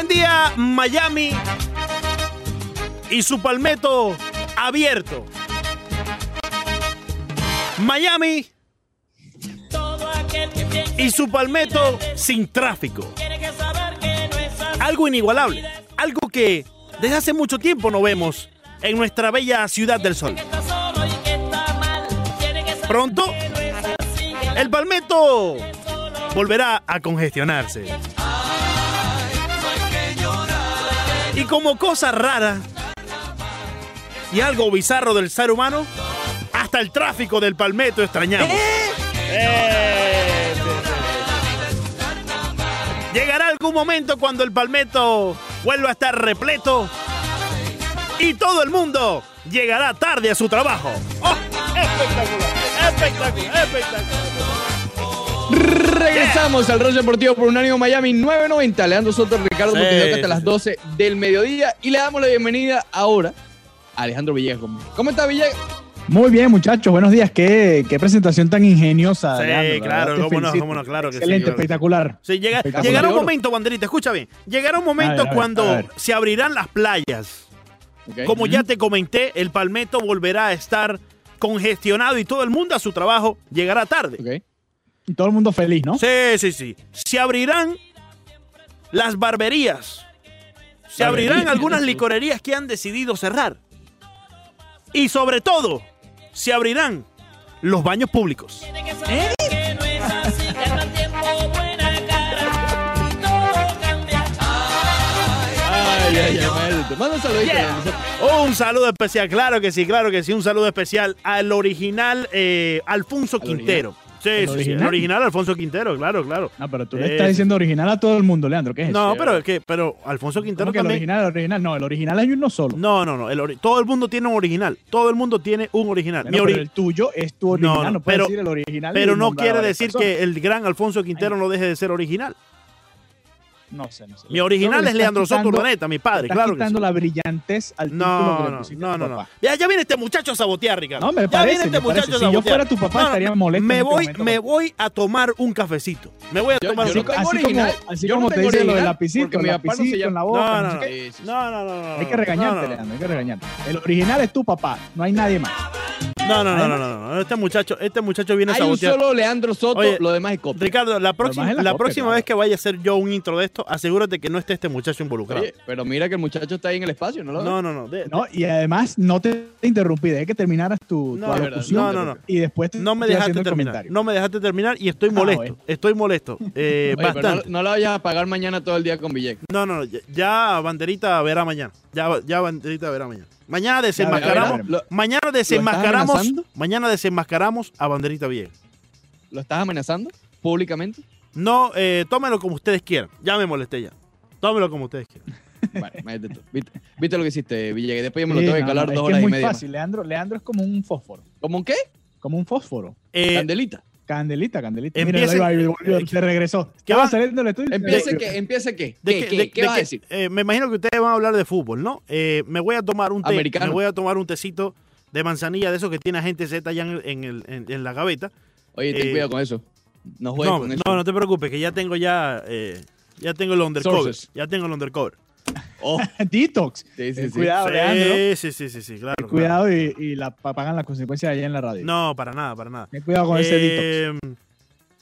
Buen día, Miami. Y su palmeto abierto. Miami. Y su palmeto sin tráfico. Algo inigualable. Algo que desde hace mucho tiempo no vemos en nuestra bella ciudad del sol. Pronto, el palmeto volverá a congestionarse. Como cosa rara y algo bizarro del ser humano, hasta el tráfico del palmeto extrañamos. Eh, Llegará algún momento cuando el palmeto vuelva a estar repleto y todo el mundo llegará tarde a su trabajo. ¡Oh! Espectacular, espectacular, espectacular. Regresamos al Rollo Deportivo por Unánimo Miami 990. Leandro Soto, Ricardo Sí, Montenegro hasta sí, las sí. 12 del mediodía. Y le damos la bienvenida ahora a Alejandro Villegas. ¿Cómo está Villegas? Muy bien, muchachos, buenos días. Qué, qué presentación tan ingeniosa. Sí, Leandro, la claro, cómo no, felicito. cómo no, claro que sí, Excelente, sí. espectacular. Sí, llega- Espectacular. llegará un momento, Banderita, escucha bien. Llegará un momento A ver, a ver, cuando se abrirán las playas. Como ya te comenté, el palmeto volverá a estar congestionado y todo el mundo a su trabajo llegará tarde. Ok. Y todo el mundo feliz, ¿no? Sí, sí, sí. Se abrirán las barberías. Se abrirán algunas licorerías que han decidido cerrar. Y sobre todo, se abrirán los baños públicos. Saludito. Yeah. Un saludo especial, claro que sí, claro que sí, un saludo especial al original eh, Alfonso ¿Al Quintero. Sí, ¿El sí, sí, el original? original Alfonso Quintero, claro, claro. No, pero tú Eh, le estás diciendo original a todo el mundo, Leandro. ¿Qué es No, pero es que, pero Alfonso Quintero ¿Cómo que el también. original, el original? No, el original hay uno solo. No, no, no. el ori- todo el mundo tiene un original. Todo el mundo tiene un original. Bueno, Mi ori- pero el tuyo es tu original, No, no, no, puedes pero- decir el original. pero no quiere decir que el gran Alfonso Quintero no deje de ser original. No sé, no sé. Mi original es le Leandro Soto quitando- Urdaneta, mi padre, claro que sí. quitando la brillantez al título que No, le no, no, no, no. Ya, ya viene este muchacho a sabotear, Ricardo. No, me ya parece, viene este me parece. muchacho a Si yo sabotear. fuera tu papá, estaría molesto Me este voy, momento. me voy a tomar un cafecito. Me voy a Yo- tomar yo un no cafecito. así original. como, así Yo no como te dice lo del lapicito, el mi papá no se lapicito en la boca. No, no no, no. No, no, no, no. Hay que regañarte, no, no, Leandro, hay que regañarte. El original es tu papá, no hay nadie más. No, no, no, no, no, no. Este muchacho, este muchacho viene a Hay un sabotear. solo Leandro Soto, Oye, lo demás es copia. Ricardo, la próxima, la la copia, próxima claro. vez que vaya a hacer yo un intro de esto, asegúrate que no esté este muchacho involucrado. Oye, pero mira que el muchacho está ahí en el espacio, ¿no lo? No, no, no. de- No, y además no te interrumpí, dejé que terminaras tu, No. No, no, no. Y después te No me dejaste terminar. No me dejaste terminar y estoy Ah, molesto. Estoy molesto. Eh, Oye, pero no, bastante. no la vayas a pagar mañana todo el día con Villegas. No, no, no. ya- Ya Banderita verá mañana. Ya, ya Banderita verá mañana. Mañana desenmascaramos. Lo, Mañana desenmascaramos. Mañana desenmascaramos a Banderita Vieja. ¿Lo estás amenazando públicamente? No, eh, tómelo como ustedes quieran. Ya me molesté ya. Tómelo como ustedes quieran. Tú. ¿Viste, viste lo que hiciste, Villegas? Después yo me lo Sí, tengo que calar no, dos es que horas es y muy media. más. fácil, Leandro. Leandro es como un fósforo. ¿Cómo un qué? Como un fósforo. Eh, Candelita. Candelita, candelita. Empiece- Mira, ahí va, volvió, eh, se regresó. ¿qué va? saliendo del estudio y se ¿Empieza volvió. qué? ¿Empieza qué? ¿de ¿Qué, qué- qué, de- qué de vas a decir? eh, me imagino que ustedes van a hablar de fútbol, ¿no? Eh, me voy a tomar un té. Americano. Me voy a tomar un tecito de manzanilla de esos que tiene agente Z ya en, en el- en- en la gaveta. Oye, ten eh, cuidado con eso. No juegues No, con eso. no, no te preocupes, que ya tengo ya, eh, ya tengo el undercover. Sources. Ya tengo el undercover. Oh, Detox. sí, sí, Ten sí. Cuidado, Leandro. Sí, sí, sí, sí, sí, claro. Ten claro. cuidado y, y la, pa- pagan las consecuencias allá en la radio. No, para nada, para nada. Ten cuidado con ese detox. Eh,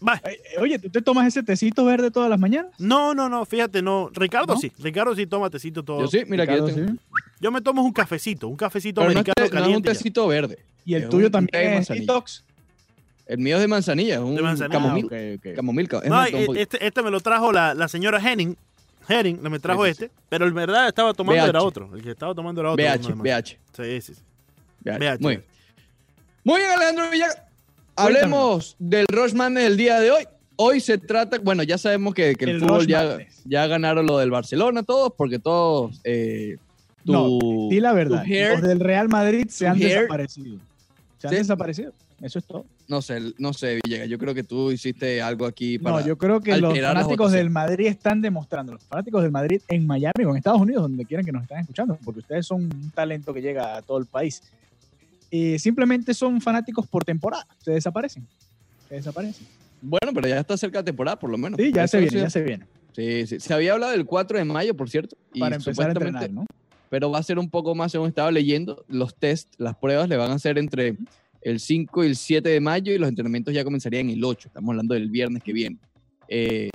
va. Eh, eh, Oye, ¿tú te tomas ese tecito verde todas las mañanas? No, no, no, fíjate, no. Ricardo ¿No? sí. Ricardo sí toma tecito todo. Yo sí, mira que yo Ricardo, tengo. sí. Yo me tomo un cafecito, un cafecito Pero no es, americano no es un caliente. ya. tecito verde. Y el Es tuyo un también es manzanilla. detox. El mío es de manzanilla, es un De manzanilla. camomil. Ah. Camomil, es No, eh, un este, este me lo trajo la, la señora Henning. Henning me trajo Sí, sí, este, pero en verdad estaba tomando BH. era otro. El que estaba tomando era otro. BH. BH. Sí, sí, sí. BH. BH. Muy bien. Muy bien, Alejandro Villaga. Hablemos del Rochman del día de hoy. Hoy se trata, bueno, ya sabemos que, que el, El fútbol ya, ya ganaron lo del Barcelona, todos, porque todos. Eh, tu, No, Di la verdad. hair- Los del Real Madrid se han hair- desaparecido. Se han Sí. desaparecido. Eso es todo. No sé, no sé, Villegas. Yo creo que tú hiciste algo aquí para. No, yo creo que los fanáticos del Madrid están demostrando, los fanáticos del Madrid en Miami o en Estados Unidos, donde quieran que nos estén escuchando, porque ustedes son un talento que llega a todo el país. Eh, simplemente son fanáticos por temporada, se desaparecen. Se desaparecen. Bueno, pero ya está cerca de temporada, por lo menos. Sí, ya se viene, ya se viene. Sí, sí. Se había hablado del 4 de mayo, por cierto. y Para empezar a entrenar, ¿no? Pero va a ser un poco más, según estaba leyendo, los test, las pruebas le van a hacer entre el 5 y el 7 de mayo y los entrenamientos ya comenzarían el 8. Estamos hablando del viernes que viene. Eh,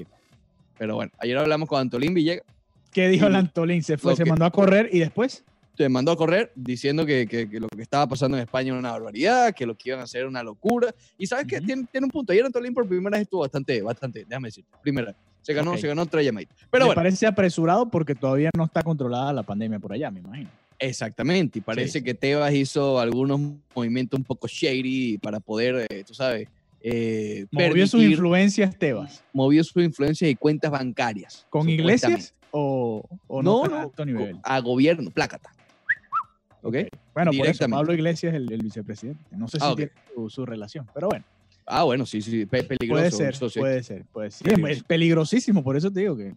pero bueno, ayer hablamos con Antolín Villegas. ¿Qué dijo el Antolín? Se fue, se que- mandó a correr y después. Se mandó a correr diciendo que, que- que lo que estaba pasando en España era una barbaridad, que lo que iban a hacer era una locura. Y sabes que Ujú. tiene, tiene un punto. Ayer Antolín por primera vez estuvo bastante, bastante, déjame decir, primera. Se ganó, Ok. se ganó otra llamadita. Pero me bueno, parece apresurado porque todavía no está controlada la pandemia por allá, me imagino. Exactamente. Y parece sí. que Tebas hizo algunos movimientos un poco shady para poder, eh, tú sabes, eh, Movió sus influencias Tebas. movió sus influencias y cuentas bancarias. ¿Con iglesias o, o no, No, no, alto nivel? a gobierno, plácata. ¿Ok? Bueno, por eso. Pablo Iglesias es el, el vicepresidente. No sé si Ah, tiene su, su relación, pero bueno, Ah, bueno, sí, sí, pe- peligroso. puede ser, eso sí. puede ser, puede ser. Peligroso. Es peligrosísimo, por eso te digo que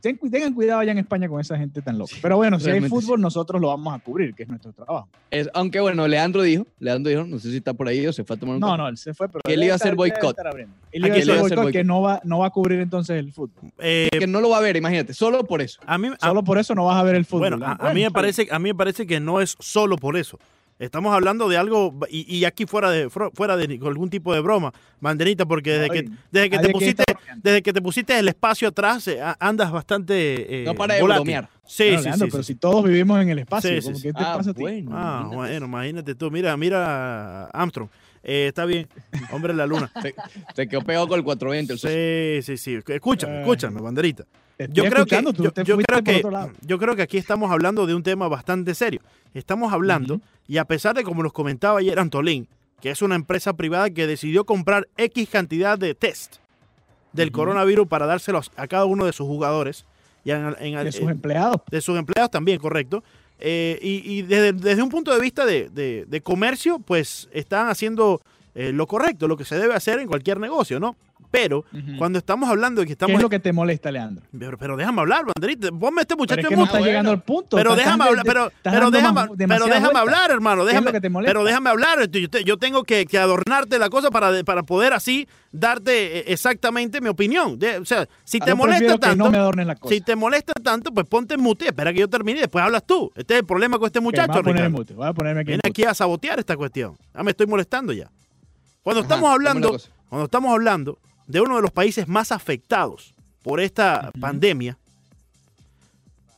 ten- tengan cuidado allá en España con esa gente tan loca. Sí, Pero bueno, si hay fútbol, nosotros lo vamos a cubrir, que es nuestro trabajo. Es- aunque bueno, Leandro dijo, Leandro dijo, no sé si está por ahí o se fue a tomar un No, café. no, él se fue, pero Que él iba a hacer boicot. abriendo. Él ¿A iba a hacer a boicot que no va, no va a cubrir entonces el fútbol. Eh, Que no lo va a ver, imagínate, solo por eso. a mí, a- Solo por eso no vas a ver el fútbol. bueno, a, Ah, a mí me parece, a mí me parece que no es solo por eso. Estamos hablando de algo, y, y aquí fuera de fuera de algún tipo de broma, Banderita, porque desde que, Ay, desde que te pusiste, bromeando. desde que te pusiste el espacio atrás, eh, andas bastante eh, No para de volátil. bromear. Sí, Bueno, sí, Leandro, sí, pero sí. si todos vivimos en el espacio, Sí, sí, ¿cómo sí. que te Ah, pasa a ti? bueno. Ah, imagínate. bueno, imagínate tú. Mira, mira Armstrong. Eh, está bien, hombre de la luna. Se, se quedó pegado con el 420. el. Sí, sí, sí. Escúchame, escúchame, banderita. Yo estoy creo, que, tú yo, creo que yo creo que aquí estamos hablando de un tema bastante serio. Estamos hablando, y a pesar de como nos comentaba ayer Antolín, que es una empresa privada que decidió comprar X cantidad de test del coronavirus para dárselos a cada uno de sus jugadores y en- en- de sus en- empleados. de sus empleados también, correcto. Eh, y y desde, desde un punto de vista de, de- de comercio, pues están haciendo eh, lo correcto, lo que se debe hacer en cualquier negocio, ¿no? Pero cuando estamos hablando de que ¿Qué estamos... es lo que te molesta, Leandro? Pero, pero déjame hablar, banderita. Ponme a este Pero muchacho es en que no mute. está bueno. llegando al punto. Pero déjame hablar, pero, pero déjame, pero déjame hablar, hermano. ¿Qué es Déjame, lo que te pero déjame hablar. Yo, te- yo tengo que, que adornarte la cosa para, para poder así darte eh, exactamente mi opinión. De- o sea, si Ah, te molesta tanto, no me la cosa. si te molesta tanto, pues ponte en mute, espera que yo termine y después hablas tú. Este es el problema con este muchacho, voy a poner en Ricardo. mute, voy a ponerme aquí en Viene mute. aquí a sabotear esta cuestión. Ya me estoy molestando ya. Cuando Ajá, estamos ¿cómo es hablando, cuando estamos hablando de uno de los países más afectados por esta pandemia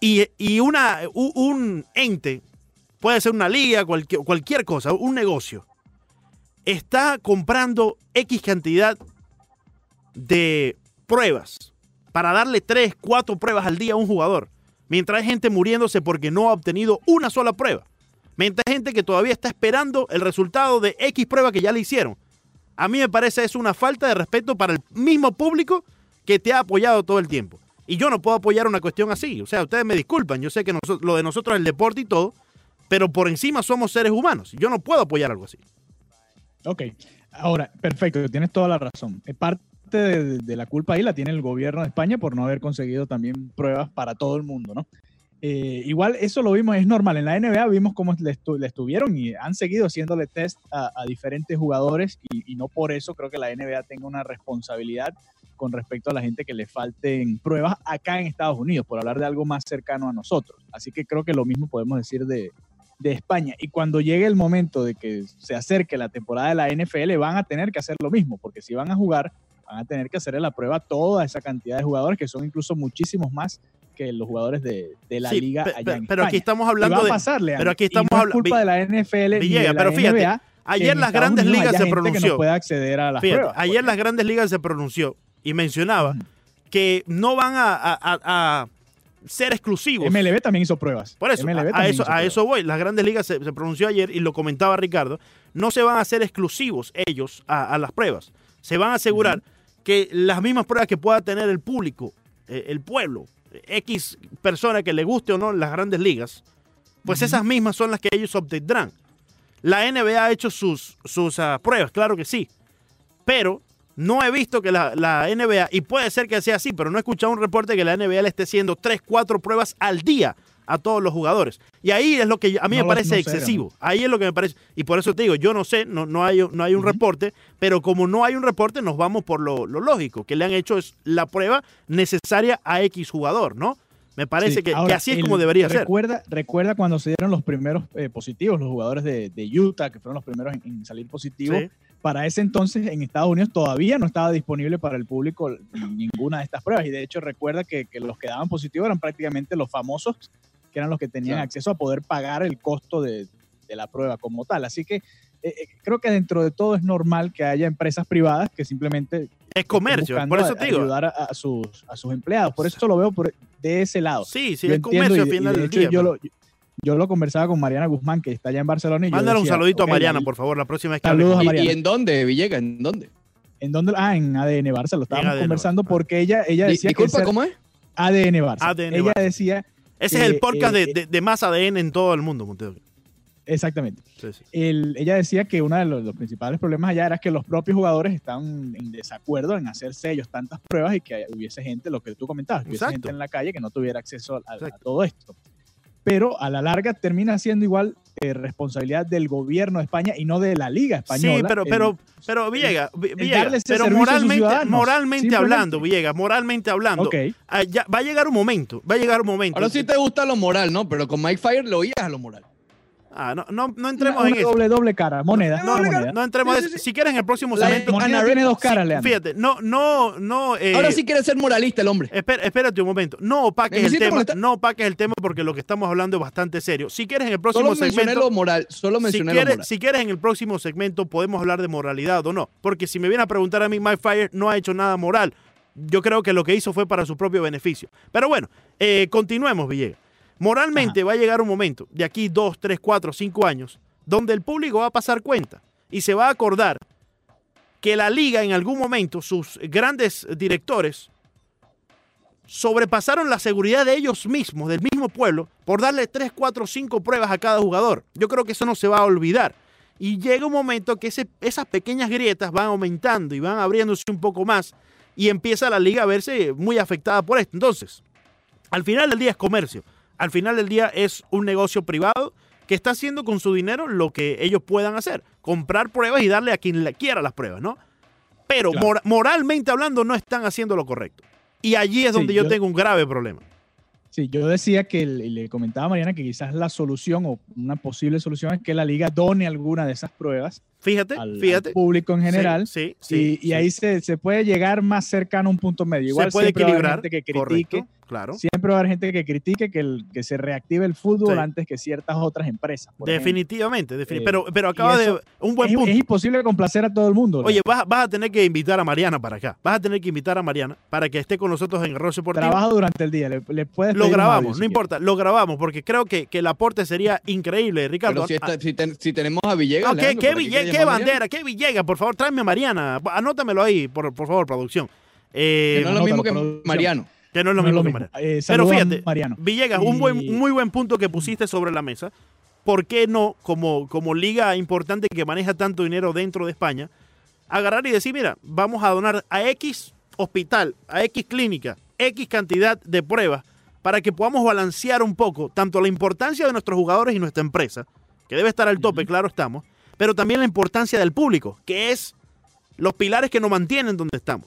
y, y una, un ente, puede ser una liga, cualquier, cualquier cosa, un negocio, está comprando X cantidad de pruebas para darle 3, 4 pruebas al día a un jugador, mientras hay gente muriéndose porque no ha obtenido una sola prueba. Mientras hay gente que todavía está esperando el resultado de X prueba que ya le hicieron. A mí me parece es una falta de respeto para el mismo público que te ha apoyado todo el tiempo. Y yo no puedo apoyar una cuestión así. O sea, ustedes me disculpan. Yo sé que noso- lo de nosotros es el deporte y todo, pero por encima somos seres humanos. Yo no puedo apoyar algo así. Ok, ahora, perfecto, tienes toda la razón. Eh, Parte de, de la culpa ahí la tiene el gobierno de España por no haber conseguido también pruebas para todo el mundo, ¿no? Eh, igual eso lo vimos, es normal. En la NBA vimos cómo le, estu- estuvieron y han seguido haciéndole test a, diferentes jugadores y, y no por eso creo que la NBA tenga una responsabilidad con respecto a la gente que le falten pruebas acá en Estados Unidos, por hablar de algo más cercano a nosotros. Así que creo que lo mismo podemos decir de, de España. Y cuando llegue el momento de que se acerque la temporada de la NFL, van a tener que hacer lo mismo, porque si van a jugar, van a tener que hacerle la prueba a toda esa cantidad de jugadores, que son incluso muchísimos más que los jugadores de, de la Sí, liga allá pe- en pero aquí estamos hablando de... pasar, Leandro, pero aquí estamos no es habla- culpa de la NFL ni Villegas, de la pero fíjate, NBA, Ayer las grandes Unidos ligas se pronunció. no puede acceder a las Fíjate, pruebas. ayer las grandes ligas se pronunció y mencionaba que no van a, a- a- a ser exclusivos. MLB también hizo pruebas. Por eso, MLB a, eso, a eso voy. Las grandes ligas se, se pronunció ayer y lo comentaba Ricardo. No se van a hacer exclusivos ellos a, a las pruebas. Se van a asegurar que las mismas pruebas que pueda tener el público, eh, el pueblo, X persona que le guste o no las grandes ligas, pues esas mismas son las que ellos obtendrán. La NBA ha hecho sus, sus ah, pruebas, claro que sí. Pero no he visto que la, la NBA, y puede ser que sea así, pero no he escuchado un reporte que la NBA le esté haciendo 3, 4 pruebas al día a todos los jugadores. Y ahí es lo que a mí No me parece no excesivo. Ahí es lo que me parece. Y por eso te digo, yo no sé, no, no, hay, no hay un reporte, pero como no hay un reporte, nos vamos por lo, lo lógico, que le han hecho es la prueba necesaria a X jugador, ¿no? Me parece Sí, que, así es el- como debería ser. recuerda, cuando se dieron los primeros eh, positivos, los jugadores de, de Utah, que fueron los primeros en, en salir positivos. Sí. Para ese entonces en Estados Unidos todavía no estaba disponible para el público ninguna de estas pruebas. Y de hecho recuerda que, que los que daban positivos eran prácticamente los famosos, que eran los que tenían Claro. acceso a poder pagar el costo de, de la prueba como tal. Así que eh, eh, creo que dentro de todo es normal que haya empresas privadas que simplemente Es comercio, por eso te digo. ayudar a, a sus, a sus empleados. Por eso lo veo por, de ese lado. Sí, sí, Yo es comercio y al final de del hecho día. yo, lo, yo lo conversaba con Mariana Guzmán, que está allá en Barcelona. Y yo Mándale un saludito a Mariana, por favor, la próxima vez que Saludos a. Mariana. ¿Y, y en dónde, Villegas? ¿En dónde? ¿En dónde? Ah, en ADN Barça, lo estábamos ADN conversando Barça. porque ella, ella decía que Disculpa, ser ¿cómo es? ADN Barça. ADN ella Barça. decía, Ese es el eh, podcast eh, de, de- de más ADN en todo el mundo, Monteo. exactamente, Sí, sí. el- ella decía que uno de los, los principales problemas allá era que los propios jugadores estaban en desacuerdo en hacerse ellos tantas pruebas y que hubiese gente, lo que tú comentabas, que hubiese Exacto. gente en la calle que no tuviera acceso a, a- a Exacto. todo esto. Pero a la larga termina siendo igual eh, responsabilidad del gobierno de España y no de la Liga Española. Sí, pero, el- pero, pero Villegas, Vi- Villegas, pero moralmente, moralmente hablando, Villegas, moralmente hablando, ah, ya- va a llegar un momento, va a llegar un momento. Ahora sí te gusta lo moral, ¿no? Pero con Mike Fire lo oías a lo moral. Ah, no, no, no entremos una en eso. doble, doble cara, moneda. No, moneda. no entremos Sí, en sí. Si quieres en el próximo La segmento. moneda tiene dos caras, Sí, Leandro. Fíjate, no, no, no. eh, Ahora sí quiere ser moralista el hombre. espera- espérate un momento. No opaques ¿Me el tema. molestar? No opaques el tema porque lo que estamos hablando es bastante serio. Si quieres en el próximo Solo mencioné segmento. lo moral. Solo Si mencioné lo quieres, moral. si quieres en el próximo segmento podemos hablar de moralidad o no. Porque si me viene a preguntar a mí, Mike Fire no ha hecho nada moral. Yo creo que lo que hizo fue para su propio beneficio. Pero bueno, eh, continuemos, Villegas. Moralmente va a llegar un momento, de aquí dos, tres, cuatro, cinco años, donde el público va a pasar cuenta y se va a acordar que la liga en algún momento, sus grandes directores, sobrepasaron la seguridad de ellos mismos, del mismo pueblo, por darle 3, 4, 5 pruebas a cada jugador. Yo creo que eso no se va a olvidar. Y llega un momento que ese- esas pequeñas grietas van aumentando y van abriéndose un poco más y empieza la liga a verse muy afectada por esto. Entonces, al final del día es comercio. Al final del día es un negocio privado que está haciendo con su dinero lo que ellos puedan hacer. Comprar pruebas y darle a quien le quiera las pruebas, ¿no? Pero Claro. moralmente hablando no están haciendo lo correcto. Y allí es Sí, donde yo, yo- tengo un grave problema. Sí, yo decía que le comentaba a Mariana que quizás la solución o una posible solución es que la liga done alguna de esas pruebas Fíjate, al, al fíjate. público en general. Sí, sí, y, y sí. ahí se, se puede llegar más cercano a un punto medio. Igual se puede siempre va a haber equilibrar. gente que critique, correcto, claro. siempre va a haber gente que critique que, el- que se reactive el fútbol Sí. antes que ciertas otras empresas. Definitivamente, defini- Eh, pero, pero acaba de un buen es, punto. es imposible complacer a todo el mundo. Oye, vas, vas a tener que invitar a Mariana para acá. Vas a tener que invitar a Mariana para que esté con nosotros en Arroz Deportivo. trabaja durante el día. Le, le puedes Lo audio grabamos, si no importa, lo grabamos porque creo que, que el aporte sería increíble, Ricardo. Pero si, Ah, está- si ten- si tenemos a Villegas. ah, ¿qué, Leandro, qué ¿para Ville- quiere qué bandera? ¿Qué Villegas? Por favor, tráeme a Mariana. Anótamelo ahí, por, por favor, producción. Eh, Que no es lo mismo que producción. Mariano. que no es lo No mismo lo que mismo. Mariana. Eh, Pero fíjate, Mariano. Villegas, un, buen, un muy buen punto que pusiste sobre la mesa. ¿Por qué no, como, como liga importante que maneja tanto dinero dentro de España, agarrar y decir, mira, vamos a donar a X hospital, a X clínica, X cantidad de pruebas, para que podamos balancear un poco tanto la importancia de nuestros jugadores y nuestra empresa, que debe estar al tope, claro estamos, pero también la importancia del público, que es los pilares que nos mantienen donde estamos.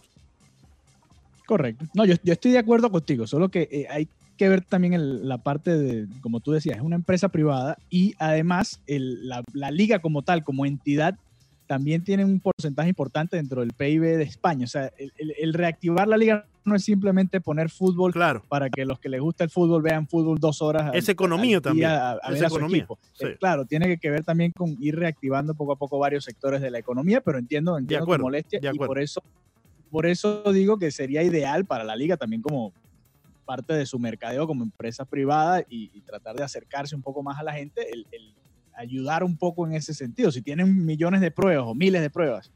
Correcto. No, yo, yo estoy de acuerdo contigo, solo que eh, hay que ver también la parte de, como tú decías, es una empresa privada y además la, la liga como tal, como entidad, también tiene un porcentaje importante dentro del PIB de España. O sea, el, el- el reactivar la liga no es simplemente poner fútbol Claro, para que los que les gusta el fútbol vean fútbol dos horas. al- Es economía al día también, A, a es ver economía, sí. Eh, claro, tiene que- ver también con ir reactivando poco a poco varios sectores de la economía, pero entiendo, entiendo acuerdo, tu molestia y por eso, por eso digo que sería ideal para la liga también como parte de su mercadeo como empresa privada y, y tratar de acercarse un poco más a la gente, el, el ayudar un poco en ese sentido. Si tienen millones de pruebas o miles de pruebas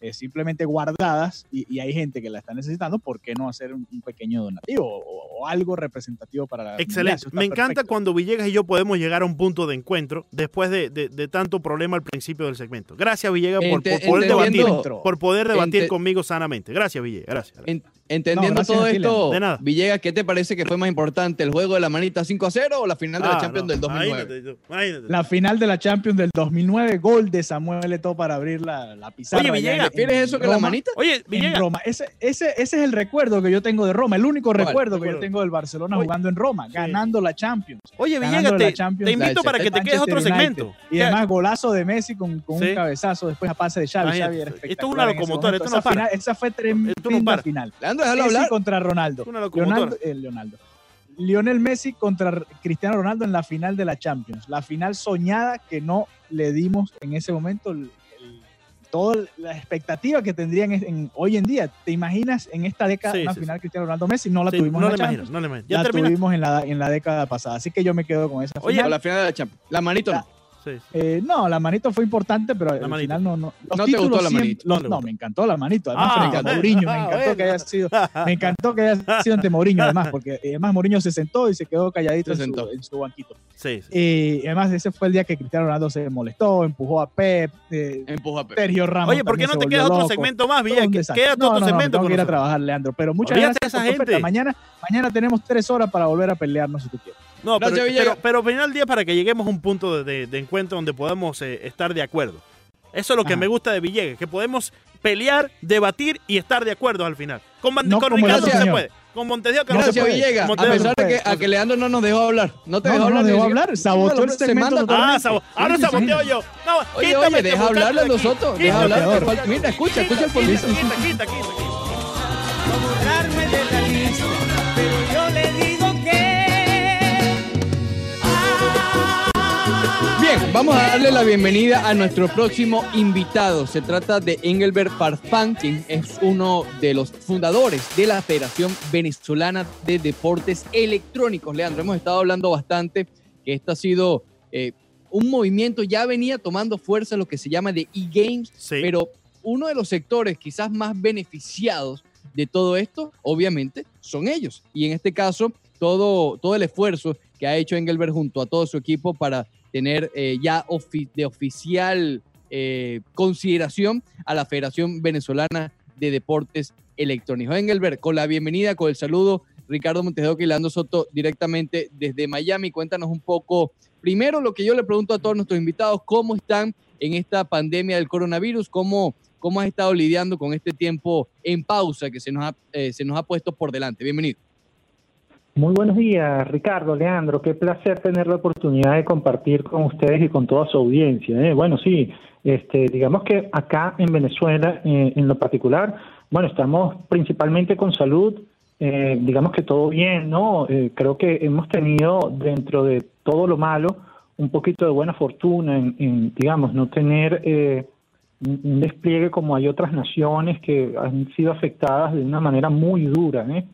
eh, simplemente guardadas y, y hay gente que la está necesitando, ¿por qué no hacer un, un pequeño donativo o, o algo representativo para la? Excelente. Me encanta perfecto. cuando Villegas y yo podemos llegar a un punto de encuentro después de, de- de tanto problema al principio del segmento. Gracias, Villegas, por, por poder debatir, por poder debatir conmigo sanamente. Gracias, Villegas. Gracias. En- Entendiendo todo esto. De nada. Villegas, ¿qué te parece que fue más importante? ¿El juego de la manita 5 a 0 o la final de la Ah, Champions no, del 2009? imagínate imagínate. La final de la Champions del 2009, gol de Samuel Eto'o para abrir la, la pizarra. Oye, Villegas, en- ¿Prefieres en eso que la manita? Oye, En Villegas, Roma. Ese, ese, ese es el recuerdo que yo tengo de Roma, el único ¿Cuál? recuerdo que yo tengo del Barcelona Oye, jugando en Roma, ganando la Champions. oye, Villegas, te, Champions te invito para que te quedes otro segmento. Y además golazo de Messi con, con Sí. un cabezazo después a pase de Xavi. Imagínate, Xavi era esto es una en locomotora, esto no esa, para. final- esa fue tremenda final. Déjalo Messi hablar. contra Ronaldo. Una. Leonardo, eh, Leonardo. Lionel Messi contra Cristiano Ronaldo en la final de la Champions. La final soñada que no le dimos en ese momento. el- el- toda la expectativa que tendrían en, en- hoy en día. ¿Te imaginas en esta década Sí, una sí, final Cristiano Ronaldo Messi? No la Sí, tuvimos no en la imagino, Champions. no le imagino. Ya La termina. tuvimos en la, en la década pasada. Así que yo me quedo con esa Oye, final. La final de la Champions. La manito no. Sí, sí. Eh, no, la manito fue importante, pero al manito. final no. No, los ¿No te gustó títulos la manito? los- No me encantó la manito. Además, Ah, frente a bueno. Mourinho. Me Ah, encantó bueno. que haya sido me encantó que haya sido ante Mourinho, además, porque eh, además Mourinho se sentó y se quedó calladito Se en su, sentó. en su banquito. Sí, sí. Y además, ese fue el día que Cristiano Ronaldo se molestó, empujó a Pep, eh, Empuja a Pep. Sergio Ramos. Oye, ¿por qué no te quedas otro loco. segmento más, Villa? un Que- desastre. Quédate No, otro no, no, segmento tengo con que ir a nosotros. trabajar, Leandro. Pero muchas Olvídate gracias esa gente. Mañana, mañana tenemos tres horas para volver a pelearnos si tú quieres. No, pero, pero, pero al final del día para que lleguemos a un punto de, de- de encuentro donde podamos eh, estar de acuerdo. Eso es lo que Ajá. me gusta de Villegas, que podemos pelear, debatir y estar de acuerdo al final. Con, No con Ricardo no se puede. Con Montevideo que no se Gracias, puede. Villegas. A Montevideo no pesar se de que, a que Leandro no nos dejó hablar. No te No, dejó no, hablar. dejó hablar, saboteó el se segmento totalmente. Ah, sabo- ahora saboteo sí. yo. No, Oye, quítame oye, este deja muchacho hablarle a nosotros, deja hablar, este mira, escucha, escucha el Quita, político. Quita, quita, quita, quita. borrarme de la lista, pero yo le Bien, vamos a darle la bienvenida a nuestro próximo invitado. Se trata de Engelbert Farfán, quien es uno de los fundadores de la Federación Venezolana de Deportes Electrónicos. Leandro, hemos estado hablando bastante que esto ha sido eh, un movimiento, ya venía tomando fuerza lo que se llama de e-games, Sí. pero uno de los sectores quizás más beneficiados de todo esto, obviamente, son ellos. Y en este caso, todo, todo el esfuerzo que ha hecho Engelbert junto a todo su equipo para tener eh, ya de oficial eh, consideración a la Federación Venezolana de Deportes Electrónicos. Engelbert, con la bienvenida, con el saludo, Ricardo Montejo y Leandro Soto directamente desde Miami. Cuéntanos un poco, primero lo que yo le pregunto a todos nuestros invitados, ¿cómo están en esta pandemia del coronavirus? ¿Cómo, cómo has estado lidiando con este tiempo en pausa que se nos eh, se nos ha puesto por delante? Bienvenido. Muy buenos días, Ricardo, Leandro. Qué placer tener la oportunidad de compartir con ustedes y con toda su audiencia. ¿eh? Bueno, sí, este, digamos que acá en Venezuela, eh, en lo particular, bueno, estamos principalmente con salud. eh, digamos que todo bien, ¿no? Eh, creo que hemos tenido dentro de todo lo malo un poquito de buena fortuna en, en, digamos, no tener eh, un despliegue como hay otras naciones que han sido afectadas de una manera muy dura, ¿eh?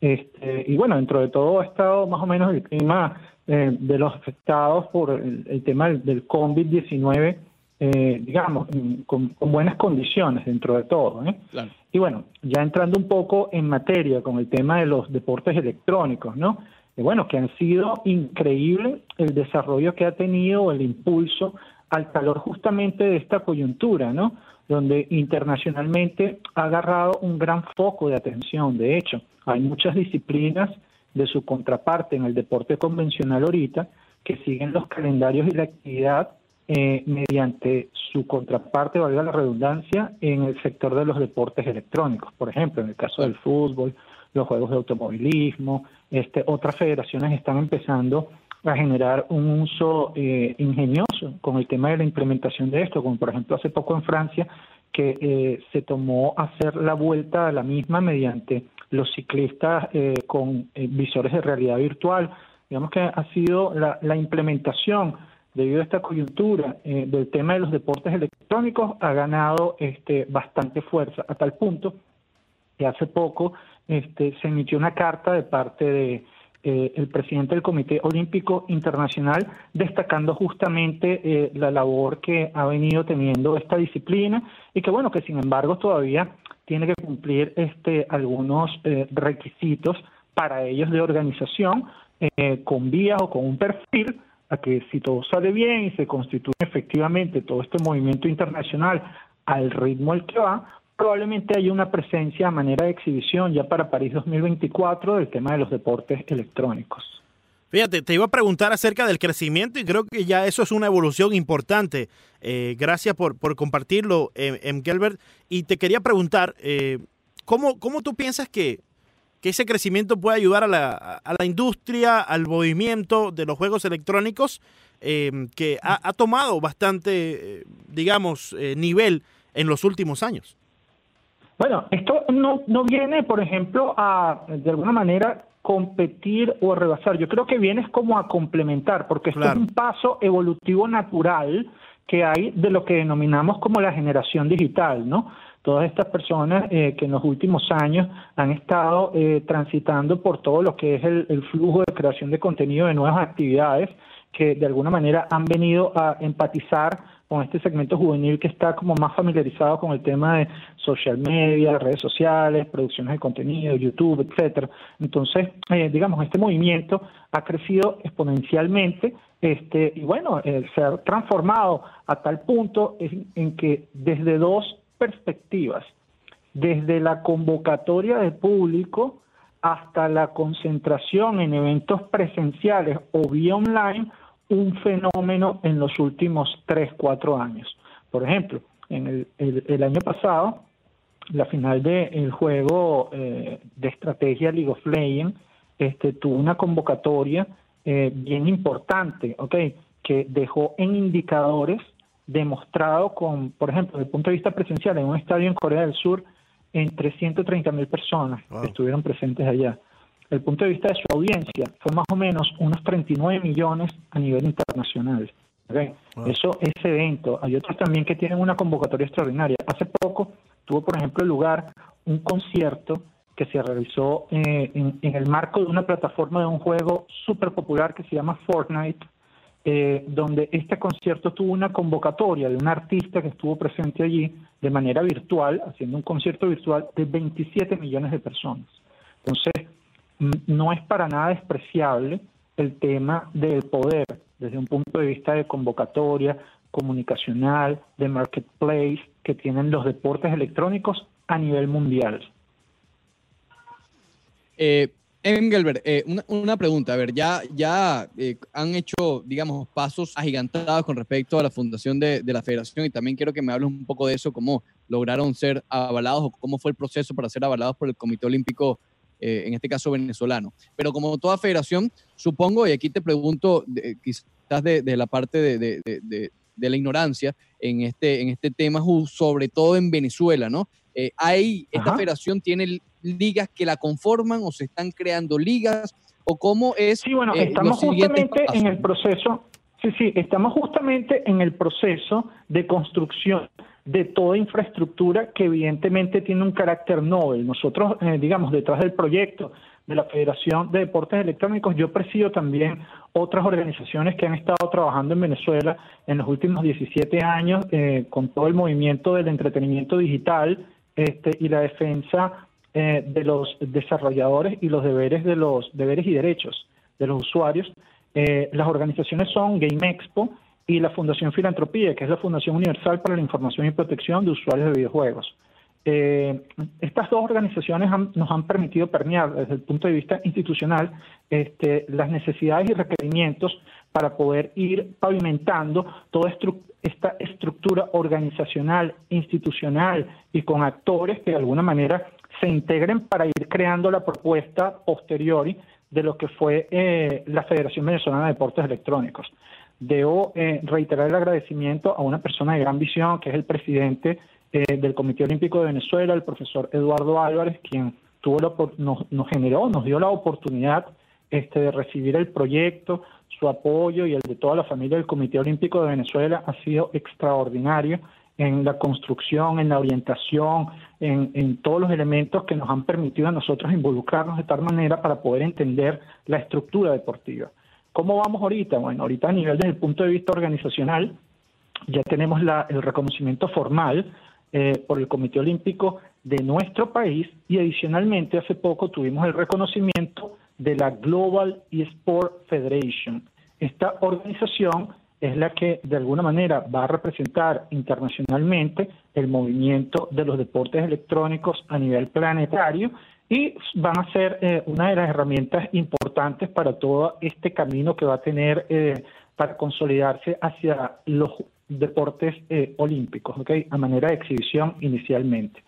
Este, y bueno, dentro de todo ha estado más o menos el clima eh, de los afectados por el, el tema del, del COVID-19, eh, digamos, con, con buenas condiciones dentro de todo. ¿eh? Claro. Y bueno, ya entrando un poco en materia con el tema de los deportes electrónicos, ¿no? Eh, bueno, que han sido increíble el desarrollo que ha tenido, el impulso al calor justamente de esta coyuntura, ¿no? Donde internacionalmente ha agarrado un gran foco de atención. De hecho, hay muchas disciplinas de su contraparte en el deporte convencional ahorita que siguen los calendarios y la actividad eh, mediante su contraparte, valga la redundancia, en el sector de los deportes electrónicos. Por ejemplo, en el caso del fútbol, los juegos de automovilismo, este, otras federaciones están empezando a generar un uso eh, ingenioso con el tema de la implementación de esto, como por ejemplo hace poco en Francia, que eh, se tomó hacer la vuelta a la misma mediante los ciclistas eh, con eh, visores de realidad virtual. Digamos que ha sido la, la implementación debido a esta coyuntura eh, del tema de los deportes electrónicos ha ganado este, bastante fuerza, a tal punto que hace poco este, se emitió una carta de parte de eh, el presidente del Comité Olímpico Internacional destacando justamente eh, la labor que ha venido teniendo esta disciplina y que bueno que sin embargo todavía tiene que cumplir este algunos eh, requisitos para ellos de organización eh, con vías o con un perfil a que si todo sale bien y se constituye efectivamente todo este movimiento internacional al ritmo al que va, probablemente haya una presencia a manera de exhibición ya para París 2024 del tema de los deportes electrónicos. Fíjate, te iba a preguntar acerca del crecimiento y creo que ya eso es una evolución importante. Eh, gracias por, por compartirlo, en em, Gelbert. Y te quería preguntar, eh, ¿cómo, ¿cómo tú piensas que, que ese crecimiento puede ayudar a la, a la industria, al movimiento de los juegos electrónicos, eh, que ha, ha, tomado bastante, digamos, nivel en los últimos años? Bueno, esto no, no viene, por ejemplo, a, de alguna manera, competir o rebasar. Yo creo que viene como a complementar, porque esto es un paso evolutivo natural que hay de lo que denominamos como la generación digital, ¿no? Todas estas personas eh, que en los últimos años han estado eh, transitando por todo lo que es el, el flujo de creación de contenido de nuevas actividades, que de alguna manera han venido a empatizar con este segmento juvenil que está como más familiarizado con el tema de social media, redes sociales, producciones de contenido, YouTube, etcétera. Entonces, eh, digamos, este movimiento ha crecido exponencialmente este, y bueno, se ha transformado a tal punto en que desde dos perspectivas, desde la convocatoria de público hasta la concentración en eventos presenciales o vía online, un fenómeno en los últimos 3, 4 años. Por ejemplo, en el, el, año pasado, la final del juego eh, de estrategia League of Legends este, tuvo una convocatoria eh, bien importante, ¿ok? Que dejó en indicadores demostrado con, por ejemplo, desde el punto de vista presencial, en un estadio en Corea del Sur, entre 130 mil personas que estuvieron presentes allá el punto de vista de su audiencia, fue más o menos unos 39 millones a nivel internacional. Eso, ese evento. Hay otros también que tienen una convocatoria extraordinaria. Hace poco tuvo, por ejemplo, lugar un concierto que se realizó eh, en, el marco de una plataforma de un juego súper popular que se llama Fortnite, eh, donde este concierto tuvo una convocatoria de un artista que estuvo presente allí de manera virtual, haciendo un concierto virtual de 27 millones de personas. Entonces, no es para nada despreciable el tema del poder desde un punto de vista de convocatoria, comunicacional, de marketplace que tienen los deportes electrónicos a nivel mundial. Eh, Engelbert, eh, una, pregunta. A ver, ya, ya eh, han hecho, digamos, pasos agigantados con respecto a la fundación de, de, la federación y también quiero que me hables un poco de eso, cómo lograron ser avalados o cómo fue el proceso para ser avalados por el Comité Olímpico eh, en este caso venezolano. Pero como toda federación, supongo, y aquí te pregunto, quizás de, la parte de, la ignorancia en este, en este tema, sobre todo en Venezuela, ¿no? Eh, hay, esta federación tiene ligas que la conforman o se están creando ligas, o cómo es. Sí, bueno, eh, estamos justamente en el proceso. Sí, sí, estamos justamente en el proceso de construcción de toda infraestructura que evidentemente tiene un carácter novel. Nosotros, eh, digamos, detrás del proyecto de la Federación de Deportes Electrónicos, yo presido también otras organizaciones que han estado trabajando en Venezuela en los últimos 17 años eh, con todo el movimiento del entretenimiento digital este, y la defensa eh, de los desarrolladores y los deberes de los deberes y derechos de los usuarios. las organizaciones son Game Expo, y la Fundación Filantropía, que es la Fundación Universal para la Información y Protección de Usuarios de Videojuegos. Eh, estas dos organizaciones nos han permitido permear desde el punto de vista institucional este, las necesidades y requerimientos para poder ir pavimentando toda esta estructura organizacional, institucional y con actores que de alguna manera se integren para ir creando la propuesta posteriori de lo que fue eh, la Federación Venezolana de Deportes Electrónicos debo eh, reiterar el agradecimiento a una persona de gran visión, que es el presidente eh, del Comité Olímpico de Venezuela, el profesor Eduardo Álvarez, quien tuvo nos, nos, generó, nos dio la oportunidad este, de recibir el proyecto, su apoyo y el de toda la familia del Comité Olímpico de Venezuela ha sido extraordinario en la construcción, en la orientación, en, en, todos los elementos que nos han permitido a nosotros involucrarnos de tal manera para poder entender la estructura deportiva. ¿Cómo vamos ahorita? Bueno, ahorita a nivel desde el punto de vista organizacional, ya tenemos el reconocimiento formal eh, por el Comité Olímpico de nuestro país y adicionalmente hace poco tuvimos el reconocimiento de la Global eSport Federation. Esta organización es la que de alguna manera va a representar internacionalmente el movimiento de los deportes electrónicos a nivel planetario y van a ser eh, una de las herramientas importantes para todo este camino que va a tener eh, para consolidarse hacia los deportes eh, olímpicos, ¿okay? a manera de exhibición inicialmente.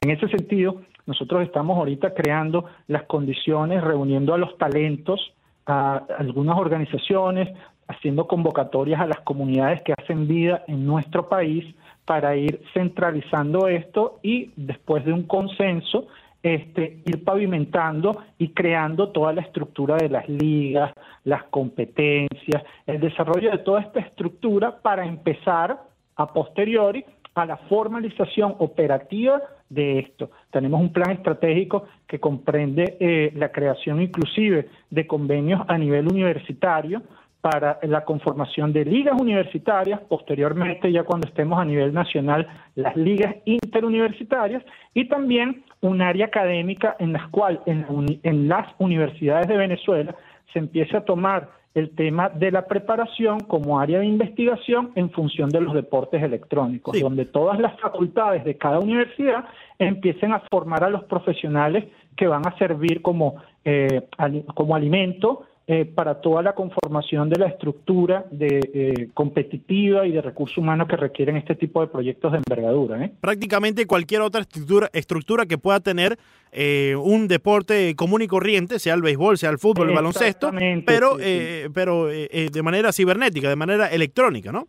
En ese sentido, nosotros estamos ahorita creando las condiciones, reuniendo a los talentos, a algunas organizaciones, haciendo convocatorias a las comunidades que hacen vida en nuestro país para ir centralizando esto y después de un consenso este, ir pavimentando y creando toda la estructura de las ligas, las competencias, el desarrollo de toda esta estructura para empezar a posteriori a la formalización operativa de esto. Tenemos un plan estratégico que comprende eh, la creación inclusive de convenios a nivel universitario para la conformación de ligas universitarias, posteriormente ya cuando estemos a nivel nacional, las ligas interuniversitarias y también un área académica en la cual en, en las universidades de Venezuela se empiece a tomar el tema de la preparación como área de investigación en función de los deportes electrónicos, donde todas las facultades de cada universidad empiecen a formar a los profesionales que van a servir como, eh, como alimento eh, para toda la conformación de la estructura de, eh, competitiva y de recursos humanos que requieren este tipo de proyectos de envergadura. ¿eh? Prácticamente cualquier otra estructura, estructura que pueda tener un deporte común y corriente, sea el béisbol, sea el fútbol, el baloncesto, pero, pero de manera cibernética, de manera electrónica, ¿no?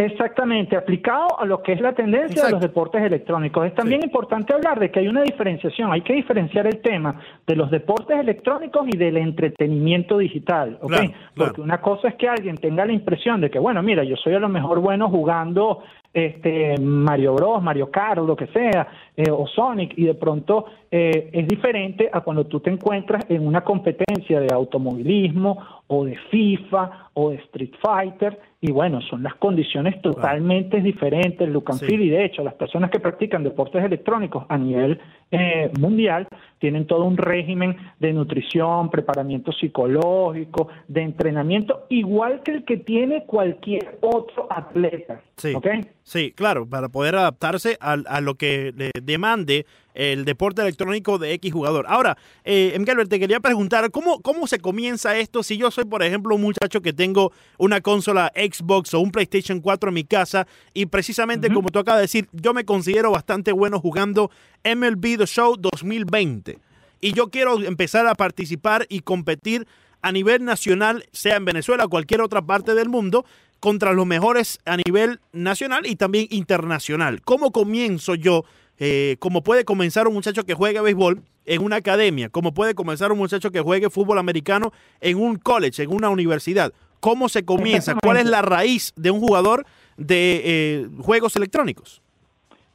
Exactamente, aplicado a lo que es la tendencia de los deportes electrónicos. Es también importante hablar de que hay una diferenciación, hay que diferenciar el tema de los deportes electrónicos y del entretenimiento digital, ¿ok? Porque una cosa es que alguien tenga la impresión de que, bueno, mira, yo soy a lo mejor bueno jugando este Mario Bros, Mario Kart, lo que sea, eh, o Sonic, y de pronto eh, es diferente a cuando tú te encuentras en una competencia de automovilismo o de FIFA o de Street Fighter, y bueno, son las condiciones totalmente diferentes, and feel, y de hecho las personas que practican deportes electrónicos a nivel eh, mundial tienen todo un régimen de nutrición, preparamiento psicológico, de entrenamiento, igual que el que tiene cualquier otro atleta. Sí, sí claro, para poder adaptarse a, a lo que le demande el deporte electrónico de X jugador. Ahora, eh, te quería preguntar, ¿cómo, ¿cómo se comienza esto si yo soy, por ejemplo, un muchacho que tengo una consola Xbox o un PlayStation 4 en mi casa y precisamente como tú acabas de decir, yo me considero bastante bueno jugando MLB The Show 2020 y yo quiero empezar a participar y competir a nivel nacional, sea en Venezuela o cualquier otra parte del mundo, contra los mejores a nivel nacional y también internacional. ¿Cómo comienzo yo eh, como puede comenzar un muchacho que juegue béisbol en una academia, como puede comenzar un muchacho que juegue fútbol americano en un college, en una universidad. ¿Cómo se comienza? ¿Cuál es la raíz de un jugador de eh, juegos electrónicos?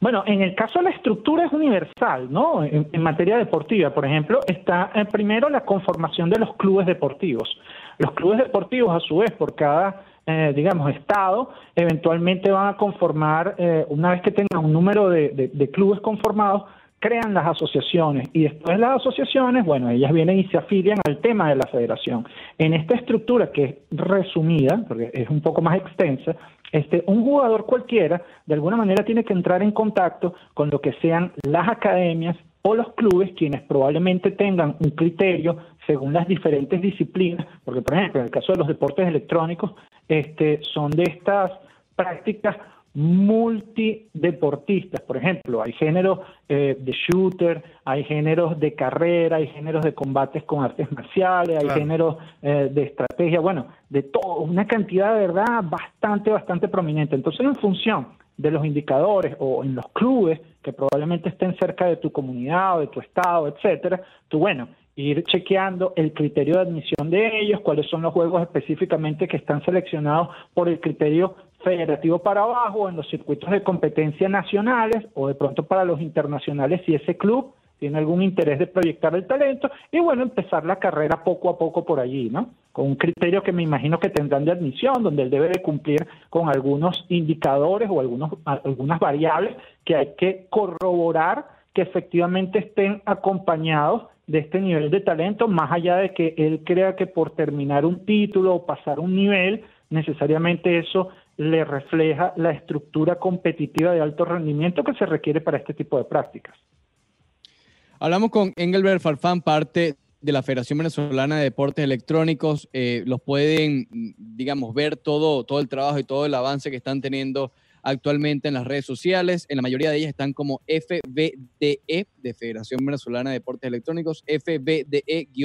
Bueno, en el caso de la estructura es universal, ¿no? En, materia deportiva, por ejemplo, está eh, primero la conformación de los clubes deportivos. Los clubes deportivos, a su vez, por cada eh, digamos, Estado, eventualmente van a conformar, eh, una vez que tengan un número de, clubes conformados, crean las asociaciones y después las asociaciones, bueno, ellas vienen y se afilian al tema de la federación. En esta estructura que es resumida, porque es un poco más extensa, este, un jugador cualquiera de alguna manera tiene que entrar en contacto con lo que sean las academias o los clubes quienes probablemente tengan un criterio según las diferentes disciplinas, porque por ejemplo en el caso de los deportes electrónicos, este, son de estas prácticas multideportistas. Por ejemplo, hay géneros eh, de shooter, hay géneros de carrera, hay géneros de combates con artes marciales, hay géneros eh, de estrategia, bueno, de todo, una cantidad de verdad bastante, bastante prominente. Entonces, en función de los indicadores o en los clubes que probablemente estén cerca de tu comunidad o de tu estado, etcétera, tú, bueno, ir chequeando el criterio de admisión de ellos, cuáles son los juegos específicamente que están seleccionados por el criterio federativo para abajo en los circuitos de competencia nacionales o de pronto para los internacionales si ese club tiene algún interés de proyectar el talento y bueno, empezar la carrera poco a poco por allí, ¿no? Con un criterio que me imagino que tendrán de admisión, donde él debe de cumplir con algunos indicadores o algunos, algunas variables que hay que corroborar que efectivamente estén acompañados de este nivel de talento, más allá de que él crea que por terminar un título o pasar un nivel necesariamente eso le refleja la estructura competitiva de alto rendimiento que se requiere para este tipo de prácticas. Hablamos con Engelbert Farfán, parte de la Federación Venezolana de Deportes Electrónicos. Eh, los pueden, digamos, ver todo, todo el trabajo y todo el avance que están teniendo actualmente en las redes sociales. En la mayoría de ellas están como FBDE, de Federación Venezolana de Deportes Electrónicos, FBDE-oficial,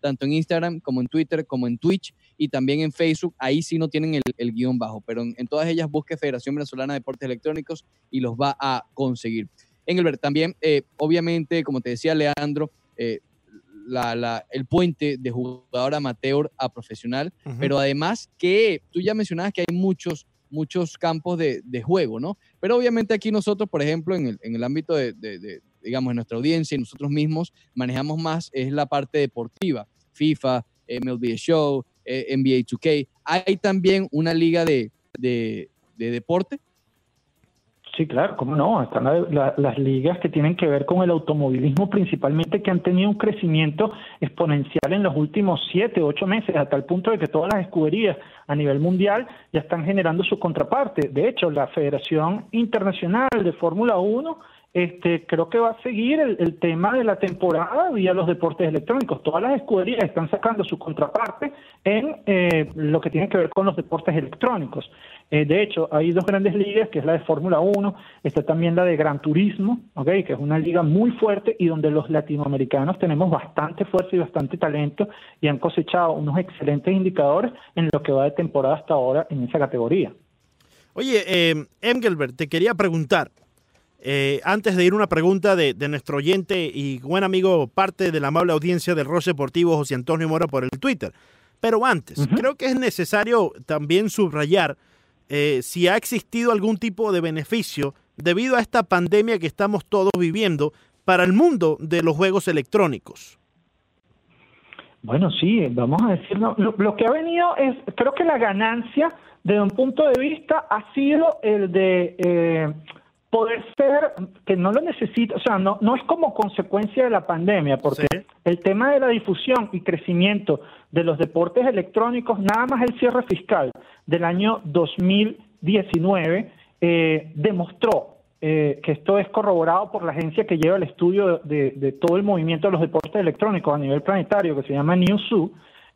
tanto en Instagram como en Twitter, como en Twitch y también en Facebook. Ahí sí no tienen el, guion bajo, pero en, en, todas ellas busque Federación Venezolana de Deportes Electrónicos y los va a conseguir. Engelbert, también, eh, obviamente, como te decía Leandro, eh, el puente de jugador amateur a profesional, pero además que tú ya mencionabas que hay muchos, muchos campos de, juego, ¿no? Pero obviamente aquí nosotros, por ejemplo, en el, ámbito de, digamos, de nuestra audiencia y nosotros mismos manejamos más es la parte deportiva, FIFA, MLB Show, eh, NBA 2K. Hay también una liga de, deporte Sí, claro, cómo no. Están las ligas que tienen que ver con el automovilismo principalmente que han tenido un crecimiento exponencial en los últimos siete, ocho meses, hasta el punto de que todas las escuderías a nivel mundial ya están generando su contraparte. De hecho, la Federación Internacional de Fórmula 1 este, creo que va a seguir el, tema de la temporada vía los deportes electrónicos. Todas las escuderías están sacando su contraparte en eh, lo que tiene que ver con los deportes electrónicos. Eh, de hecho, hay dos grandes ligas, que es la de Fórmula 1, está también la de Gran Turismo, ¿okay? que es una liga muy fuerte y donde los latinoamericanos tenemos bastante fuerza y bastante talento y han cosechado unos excelentes indicadores en lo que va de temporada hasta ahora en esa categoría. Oye, eh, Engelbert, te quería preguntar, eh, antes de ir una pregunta de, nuestro oyente y buen amigo, parte de la amable audiencia del Ross Deportivo, José Antonio Mora, por el Twitter. Pero antes, creo que es necesario también subrayar eh, si ha existido algún tipo de beneficio debido a esta pandemia que estamos todos viviendo para el mundo de los juegos electrónicos. Bueno, sí, vamos a decirlo. Lo, que ha venido es, creo que la ganancia, desde un punto de vista, ha sido el de... Eh, poder ser que no lo necesita, o sea, no, no es como consecuencia de la pandemia, porque el tema de la difusión y crecimiento de los deportes electrónicos, nada más el cierre fiscal del año 2019 eh, demostró eh, que esto es corroborado por la agencia que lleva el estudio de, todo el movimiento de los deportes electrónicos a nivel planetario, que se llama Newzoo,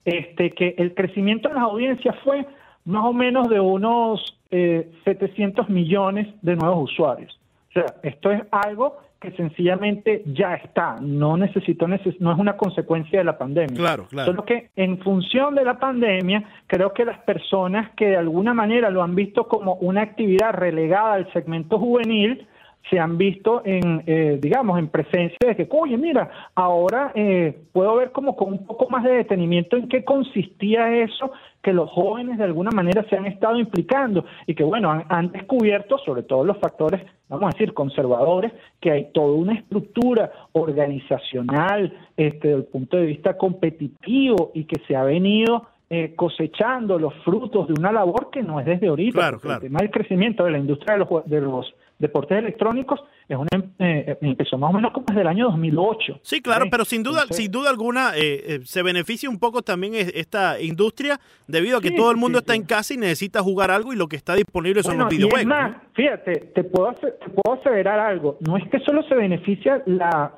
este, que el crecimiento en las audiencias fue más o menos de unos 700 eh, millones de nuevos usuarios. O sea, esto es algo que sencillamente ya está, no necesito, no es una consecuencia de la pandemia. Claro, claro. Solo que en función de la pandemia, creo que las personas que de alguna manera lo han visto como una actividad relegada al segmento juvenil, se han visto en, eh, digamos, en presencia de que, oye, mira, ahora eh, puedo ver como con un poco más de detenimiento en qué consistía eso que los jóvenes de alguna manera se han estado implicando y que, bueno, han, descubierto, sobre todo los factores, vamos a decir, conservadores, que hay toda una estructura organizacional este, desde el punto de vista competitivo y que se ha venido eh, cosechando los frutos de una labor que no es desde ahorita. Claro, claro. El tema del crecimiento de la industria de los, de los deportes electrónicos es una, eh, empezó más o menos como desde el año 2008. Sí, claro, pero sin duda, sin duda alguna eh, eh, se beneficia un poco también esta industria debido a que todo el mundo está en casa y necesita jugar algo y lo que está disponible son los videojuegos. Y es más, fíjate, te puedo, te puedo aseverar algo. No es que solo se beneficia la,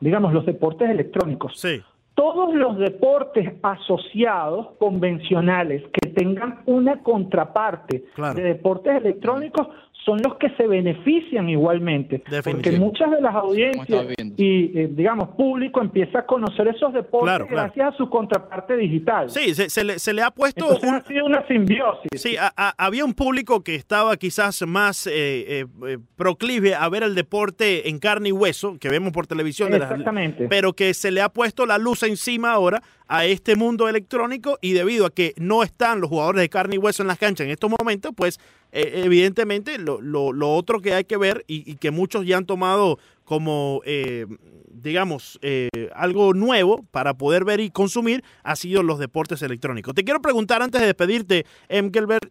digamos, los deportes electrónicos. Sí todos los deportes asociados convencionales que tengan una contraparte de deportes electrónicos son los que se benefician igualmente. Porque muchas de las audiencias y, eh, digamos, público empieza a conocer esos deportes gracias a su contraparte digital. Sí, se, le, ha puesto... Ha sido una simbiosis. Sí, había un público que estaba quizás más eh, eh, proclive a ver el deporte en carne y hueso, que vemos por televisión. Exactamente. pero que se le ha puesto la luz encima ahora a este mundo electrónico y debido a que no están los jugadores de carne y hueso en las canchas en estos momentos, pues eh, evidentemente lo, lo, otro que hay que ver y, que muchos ya han tomado como, eh, digamos, eh, algo nuevo para poder ver y consumir ha sido los deportes electrónicos. Te quiero preguntar antes de despedirte, Emkelberg,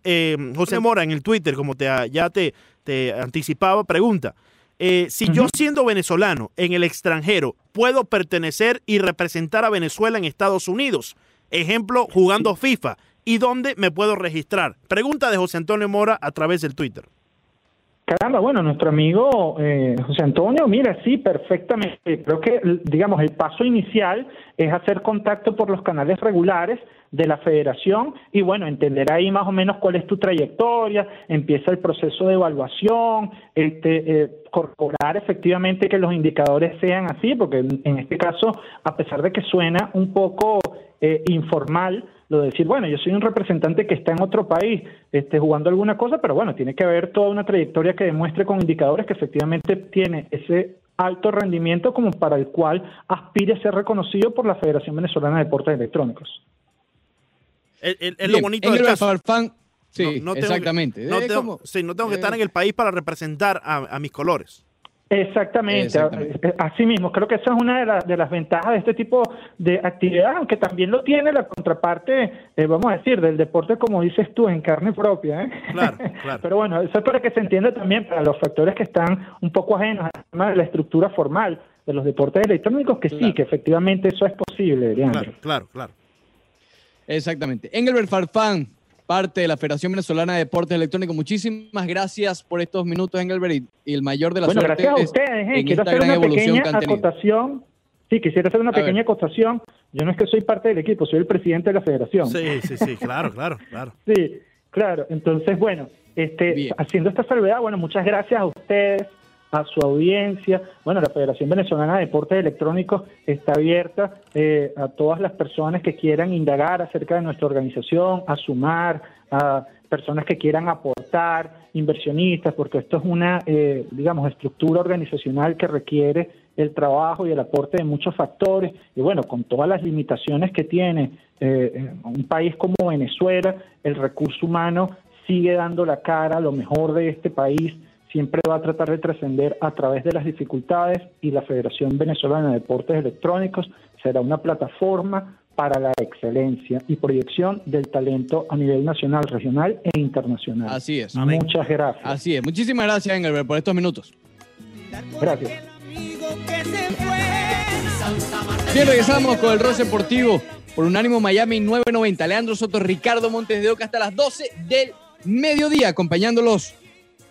José Mora en el Twitter, como te, ya te, te anticipaba, pregunta. si yo siendo venezolano en el extranjero puedo pertenecer y representar a Venezuela en Ejemplo, jugando FIFA y dónde me puedo registrar. Pregunta de José Antonio Mora a través del Twitter. Caramba, bueno, nuestro amigo eh, José Antonio, mira, sí, perfectamente. Creo que, digamos, el paso inicial es hacer contacto por los canales regulares de la federación y, bueno, entender ahí más o menos cuál es tu trayectoria, empieza el proceso de evaluación, este, eh, corroborar efectivamente que los indicadores sean así, porque en, este caso, a pesar de que suena un poco eh, informal, lo de decir, bueno, yo soy un representante que está en otro país este, jugando alguna cosa, pero bueno, tiene que haber toda una trayectoria que demuestre con indicadores que efectivamente tiene ese alto rendimiento como para el cual aspire a ser reconocido por la Federación Venezolana de Deportes Electrónicos. Es, es- es lo bonito del caso. Farfán, sí, No- no tengo que- exactamente. No tengo, sí, no tengo que estar en el país para representar a, a mis colores. Exactamente. Exactamente. Así mismo, creo que esa es una de, las de las ventajas de este tipo de actividad, aunque también lo tiene la contraparte, eh, vamos a decir, del deporte, como dices tú, en carne propia. ¿eh? Claro, claro. Pero bueno, eso es para que se entienda también para los factores que están un poco ajenos al tema de la estructura formal de los deportes electrónicos, que sí, que efectivamente eso es posible, Leandro. Claro, claro, claro. Exactamente. Engelbert Farfán, parte de la Federación Venezolana de Deportes Electrónicos. Muchísimas gracias por estos minutos, Engelbert, y, y el mayor de la Bueno, suerte gracias a es ustedes. ¿eh? en Quiero esta hacer gran una evolución pequeña que han tenido. acotación. Sí, quisiera hacer una A ver. pequeña acotación. Yo no es que soy parte del equipo, soy el presidente de la federación. Sí, sí, sí, claro, claro, claro. Sí, claro. Entonces, bueno, este, Bien. haciendo esta salvedad, bueno, muchas gracias a ustedes, a su audiencia. Bueno, la Federación Venezolana de Deportes Electrónicos está abierta eh, a todas las personas que quieran indagar acerca de nuestra organización, a sumar, a personas que quieran aportar, inversionistas, porque esto es una, eh, digamos, estructura organizacional que requiere el trabajo y el aporte de muchos factores. Y bueno, con todas las limitaciones que tiene eh, un país como Venezuela, el recurso humano sigue dando la cara, lo mejor de este país siempre va a tratar de trascender a través de las dificultades y la Federación Venezolana de Deportes Electrónicos será una plataforma para la excelencia y proyección del talento a nivel nacional, regional e internacional. Así es. Amén. Muchas gracias. Así es. Muchísimas gracias, Engelbert, por estos minutos. Gracias. Bien, regresamos con el Ross Deportivo por Unánimo Miami 990. Leandro Soto, Ricardo Montes de Oca hasta las 12 del mediodía, acompañándolos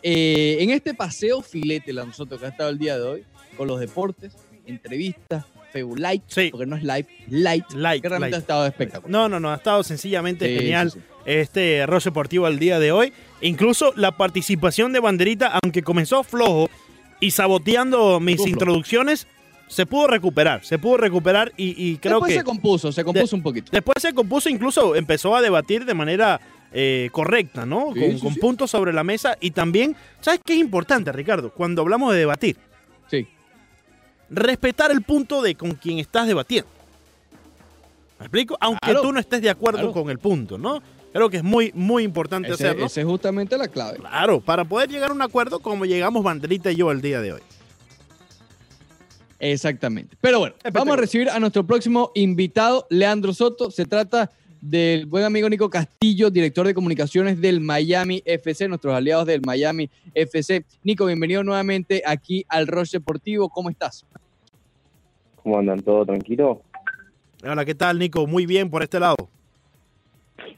eh, en este paseo filete, Leandro Soto, que ha estado el día de hoy, con los deportes, entrevistas, Facebook Light, Sí. porque no es live, light, Light, que realmente light. ha estado espectacular. No, no, no, ha estado sencillamente Sí, genial sí, este arroz deportivo al día de hoy. Incluso la participación de Banderita, aunque comenzó flojo y saboteando mis flojo. introducciones, se pudo recuperar, se pudo recuperar y, y creo Después que se compuso, se compuso un poquito. después se compuso, incluso empezó a debatir de manera eh, correcta, ¿no? Sí, con sí, con sí. puntos sobre la mesa y también, ¿sabes qué es importante, Ricardo? Cuando hablamos de debatir, Sí. respetar el punto de con quien estás debatiendo. ¿Me explico? Aunque Claro, tú no estés de acuerdo claro. con el punto, ¿no? Creo que es muy, muy importante Ese, hacerlo. ese es justamente la clave. Claro, para poder llegar a un acuerdo como llegamos Banderita y yo el día de hoy. Exactamente. Pero bueno, vamos a recibir a nuestro próximo invitado, Leandro Soto. Se trata del buen amigo Nico Castillo, director de comunicaciones del Miami FC, nuestros aliados del Miami FC. Nico, bienvenido nuevamente aquí al Roche Deportivo. ¿Cómo estás? ¿Cómo andan? ¿Todo tranquilo? Hola, ¿qué tal, Nico? Muy bien por este lado.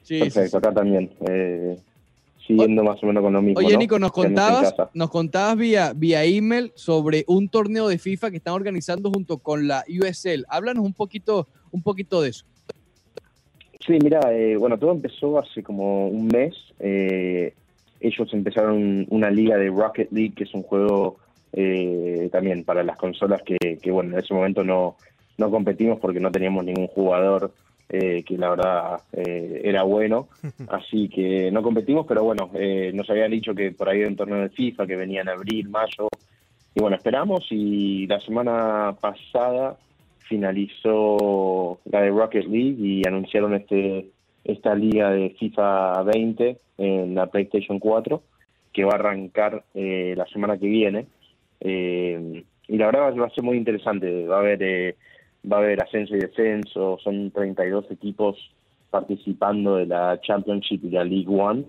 Sí, Perfecto, sí, sí. acá también. Eh, siguiendo más o menos con lo mismo. Oye, ¿no? Nico, nos en contabas, nos contabas vía, vía email sobre un torneo de FIFA que están organizando junto con la USL. Háblanos un poquito, un poquito de eso. Sí, mira, eh, bueno, todo empezó hace como un mes. Eh, ellos empezaron una liga de Rocket League, que es un juego eh, también para las consolas que, que, bueno, en ese momento no, no competimos porque no teníamos ningún jugador eh, que la verdad eh, era bueno. Así que no competimos, pero bueno, eh, nos habían dicho que por ahí era un torneo de FIFA, que venía en abril, mayo. Y bueno, esperamos y la semana pasada finalizó la de Rocket League y anunciaron este esta liga de FIFA 20 en la PlayStation 4 que va a arrancar eh, la semana que viene. Eh, y la verdad va a ser muy interesante. Va a haber eh, va a haber ascenso y descenso. Son 32 equipos participando de la Championship y la League One.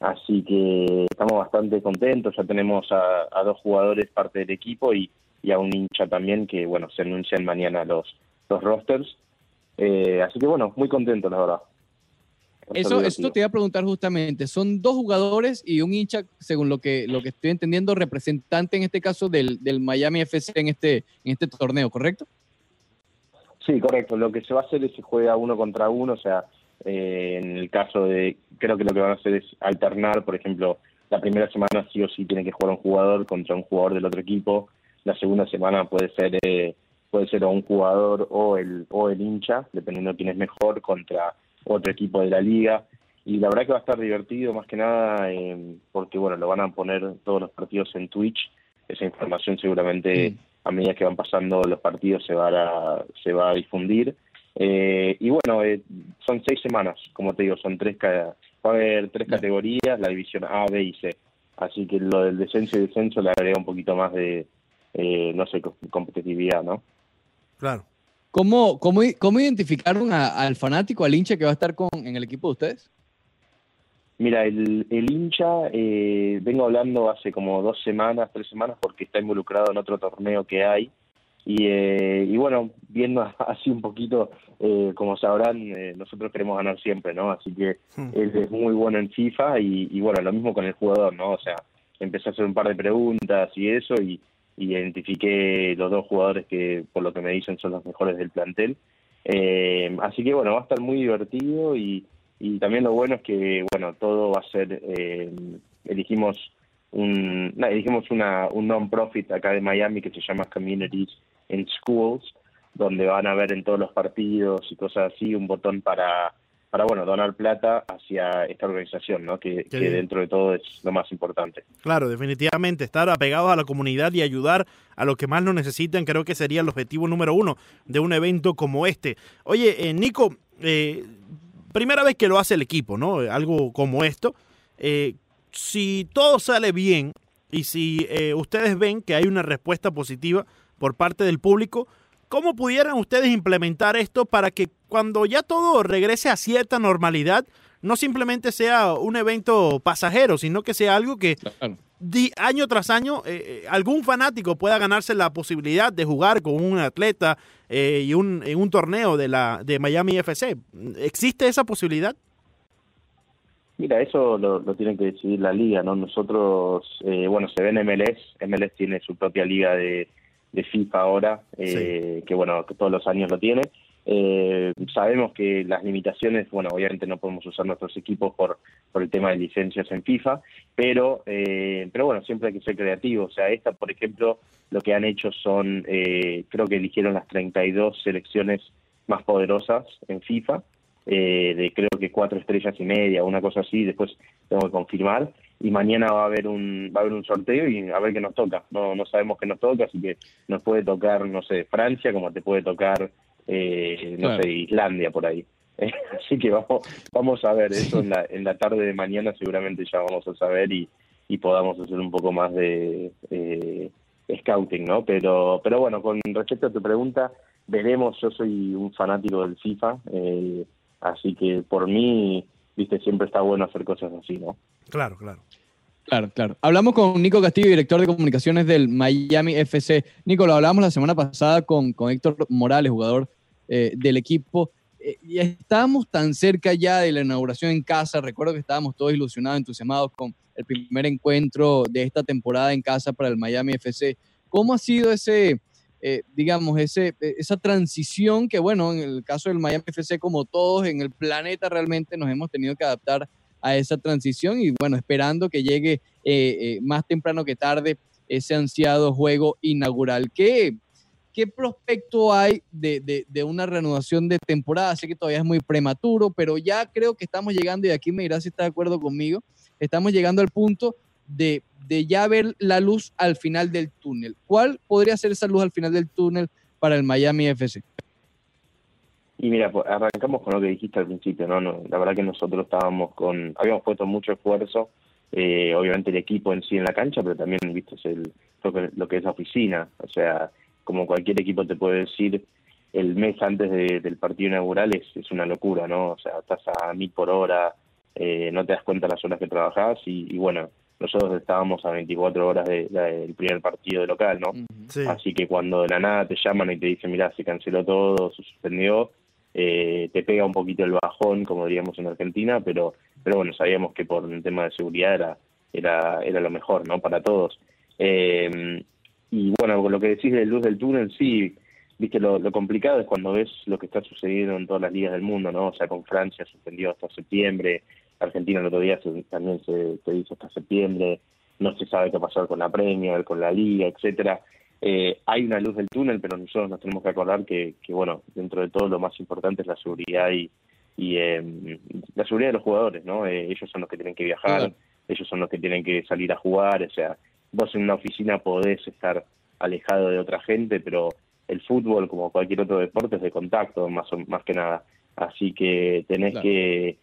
Así que estamos bastante contentos. Ya tenemos a, a dos jugadores parte del equipo y y a un hincha también que, bueno, se anuncian mañana los, los rosters. Eh, así que, bueno, muy contento, la verdad. Eso, eso te iba a preguntar justamente. Son dos jugadores y un hincha, según lo que, lo que estoy entendiendo, representante en este caso del, del Miami FC en este, en este torneo, ¿correcto? Sí, correcto. Lo que se va a hacer es que juega uno contra uno, o sea, eh, en el caso de, creo que lo que van a hacer es alternar, por ejemplo, la primera semana sí o sí tiene que jugar un jugador contra un jugador del otro equipo, la segunda semana puede ser eh, puede ser o un jugador o el o el hincha, dependiendo de quién es mejor contra otro equipo de la liga. Y la verdad que va a estar divertido más que nada eh, porque bueno lo van a poner todos los partidos en Twitch. Esa información seguramente a medida que van pasando los partidos se va a se va a difundir. Eh, y bueno, eh, son seis semanas, como te digo, son tres va a haber tres categorías, la división A, B y C. Así que lo del descenso y descenso le agrega un poquito más de, eh, no sé, co- competitividad, ¿no? Claro. ¿Cómo, cómo, cómo identificaron a- al fanático, al hincha que va a estar con, en el equipo de ustedes? Mira, el, el hincha, eh, vengo hablando hace como dos semanas, tres semanas, porque está involucrado en otro torneo que hay. Y, eh, y bueno, viendo así un poquito, eh, como sabrán, eh, nosotros queremos ganar siempre, ¿no? Así que Hmm. él es muy bueno en FIFA y, y bueno, lo mismo con el jugador, ¿no? O sea, empecé a hacer un par de preguntas y eso y, y identifiqué los dos jugadores que, por lo que me dicen, son los mejores del plantel. Eh, así que bueno, va a estar muy divertido y, y también lo bueno es que, bueno, todo va a ser, eh, elegimos un, no, elegimos una, un non-profit acá de Miami que se llama Communities in Schools, donde van a ver en todos los partidos y cosas así un botón para, para bueno, donar plata hacia esta organización, ¿no? Que, dentro de todo es lo más importante. Claro, definitivamente, estar apegados a la comunidad y ayudar a los que más lo necesitan, creo que sería el objetivo número uno de un evento como este. Oye, eh, Nico, eh, primera vez que lo hace el equipo, ¿no? Algo como esto. Eh, si todo sale bien y si eh, ustedes ven que hay una respuesta positiva por parte del público, ¿cómo pudieran ustedes implementar esto para que cuando ya todo regrese a cierta normalidad, no simplemente sea un evento pasajero, sino que sea algo que Claro. di- año tras año eh, eh, algún fanático pueda ganarse la posibilidad de jugar con un atleta eh, y un, en un torneo de la de Miami FC. ¿Existe esa posibilidad? Mira, eso lo, lo tiene que decidir la liga, ¿no? Nosotros, eh, bueno, se ve en MLS, MLS tiene su propia liga de, de FIFA ahora, eh, que bueno, que todos los años lo tiene. Eh, sabemos que las limitaciones, bueno, obviamente no podemos usar nuestros equipos por, por el tema de licencias en FIFA, pero, eh, pero bueno, siempre hay que ser creativo. O sea, esta, por ejemplo, lo que han hecho son, eh, creo que eligieron las 32 selecciones más poderosas en FIFA, eh, de creo que cuatro estrellas y media, una cosa así, después tengo que confirmar, y mañana va a haber un va a haber un sorteo y a ver qué nos toca. No no sabemos qué nos toca, así que nos puede tocar, no sé, Francia, como te puede tocar, eh, no Claro. sé, Islandia por ahí. así que vamos vamos a ver eso en la en la tarde de mañana seguramente ya vamos a saber y, y podamos hacer un poco más de eh, scouting, ¿no? Pero pero bueno, con respecto a tu pregunta, veremos, yo soy un fanático del FIFA, eh, así que por mí, viste, siempre está bueno hacer cosas así, ¿no? Claro, claro. Claro, claro. Hablamos con Nico Castillo, director de comunicaciones del Miami FC. Nico, lo hablamos la semana pasada con, con Héctor Morales, jugador eh, del equipo. Eh, y estábamos tan cerca ya de la inauguración en casa. Recuerdo que estábamos todos ilusionados, entusiasmados con el primer encuentro de esta temporada en casa para el Miami FC. ¿Cómo ha sido ese, eh, digamos, ese, eh, esa transición que, bueno, en el caso del Miami FC, como todos en el planeta, realmente nos hemos tenido que adaptar a esa transición y bueno, esperando que llegue eh, eh, más temprano que tarde ese ansiado juego inaugural. ¿Qué, qué prospecto hay de, de- una reanudación de temporada? Sé que todavía es muy prematuro, pero ya creo que estamos llegando, y aquí me dirás si está de acuerdo conmigo, estamos llegando al punto de, de ya ver la luz al final del túnel. ¿Cuál podría ser esa luz al final del túnel para el Miami FC? Y mira, pues, arrancamos con lo que dijiste al principio, ¿no? la verdad que nosotros estábamos con, habíamos puesto mucho esfuerzo, eh, obviamente el equipo en sí en la cancha, pero también, viste, el, lo, que, es la oficina, o sea, como cualquier equipo te puede decir, el mes antes de- del partido inaugural es, es una locura, ¿no? O sea, estás a mil por hora, eh, no te das cuenta las horas que trabajás y, y bueno, nosotros estábamos a 24 horas de- de- del primer partido de local, ¿no? Sí. Así que cuando de la nada te llaman y te dicen, mira, se canceló todo, se suspendió, eh, te pega un poquito el bajón, como diríamos en Argentina, pero, pero bueno, sabíamos que por un tema de seguridad era, era, era lo mejor, ¿no? Para todos. Eh, y bueno, con lo que decís de luz del túnel, sí, viste, lo, lo, complicado es cuando ves lo que está sucediendo en todas las ligas del mundo, ¿no? O sea, con Francia suspendió hasta septiembre, Argentina el otro día también se, se hizo hasta septiembre, no se sabe qué pasar con la Premier, con la Liga, etcétera. Eh, hay una luz del túnel, pero nosotros nos tenemos que acordar que, que bueno, dentro de todo lo más importante es la seguridad y, y eh, la seguridad de los jugadores, ¿no? Eh, ellos son los que tienen que viajar, claro. ellos son los que tienen que salir a jugar, o sea, vos en una oficina podés estar alejado de otra gente, pero el fútbol, como cualquier otro deporte, es de contacto, más, más que nada. Así que tenés claro. que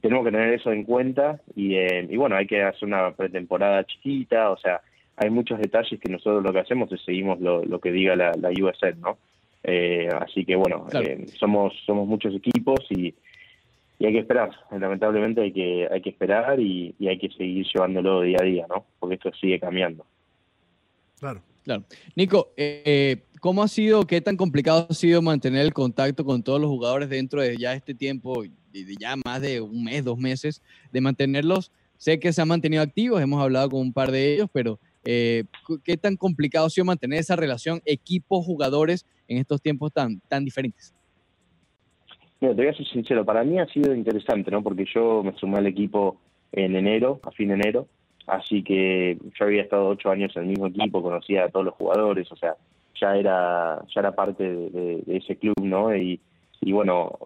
tenemos que tener eso en cuenta y, eh, y bueno, hay que hacer una pretemporada chiquita, o sea, hay muchos detalles que nosotros lo que hacemos es seguimos lo, lo que diga la, la USL, ¿no? Eh, así que bueno, claro. eh, somos somos muchos equipos y, y hay que esperar, lamentablemente hay que hay que esperar y, y hay que seguir llevándolo día a día, ¿no? Porque esto sigue cambiando. Claro. Claro. Nico, eh, ¿cómo ha sido, qué tan complicado ha sido mantener el contacto con todos los jugadores dentro de ya este tiempo, ya más de un mes, dos meses, de mantenerlos? Sé que se han mantenido activos, hemos hablado con un par de ellos, pero eh, ¿qué tan complicado ha sido mantener esa relación equipo-jugadores en estos tiempos tan, tan diferentes? Mira, te voy a ser sincero, para mí ha sido interesante, ¿no? Porque yo me sumé al equipo en enero, a fin de enero, así que yo había estado ocho años en el mismo equipo, conocía a todos los jugadores, o sea, ya era ya era parte de, ese club, ¿no? Y, bueno,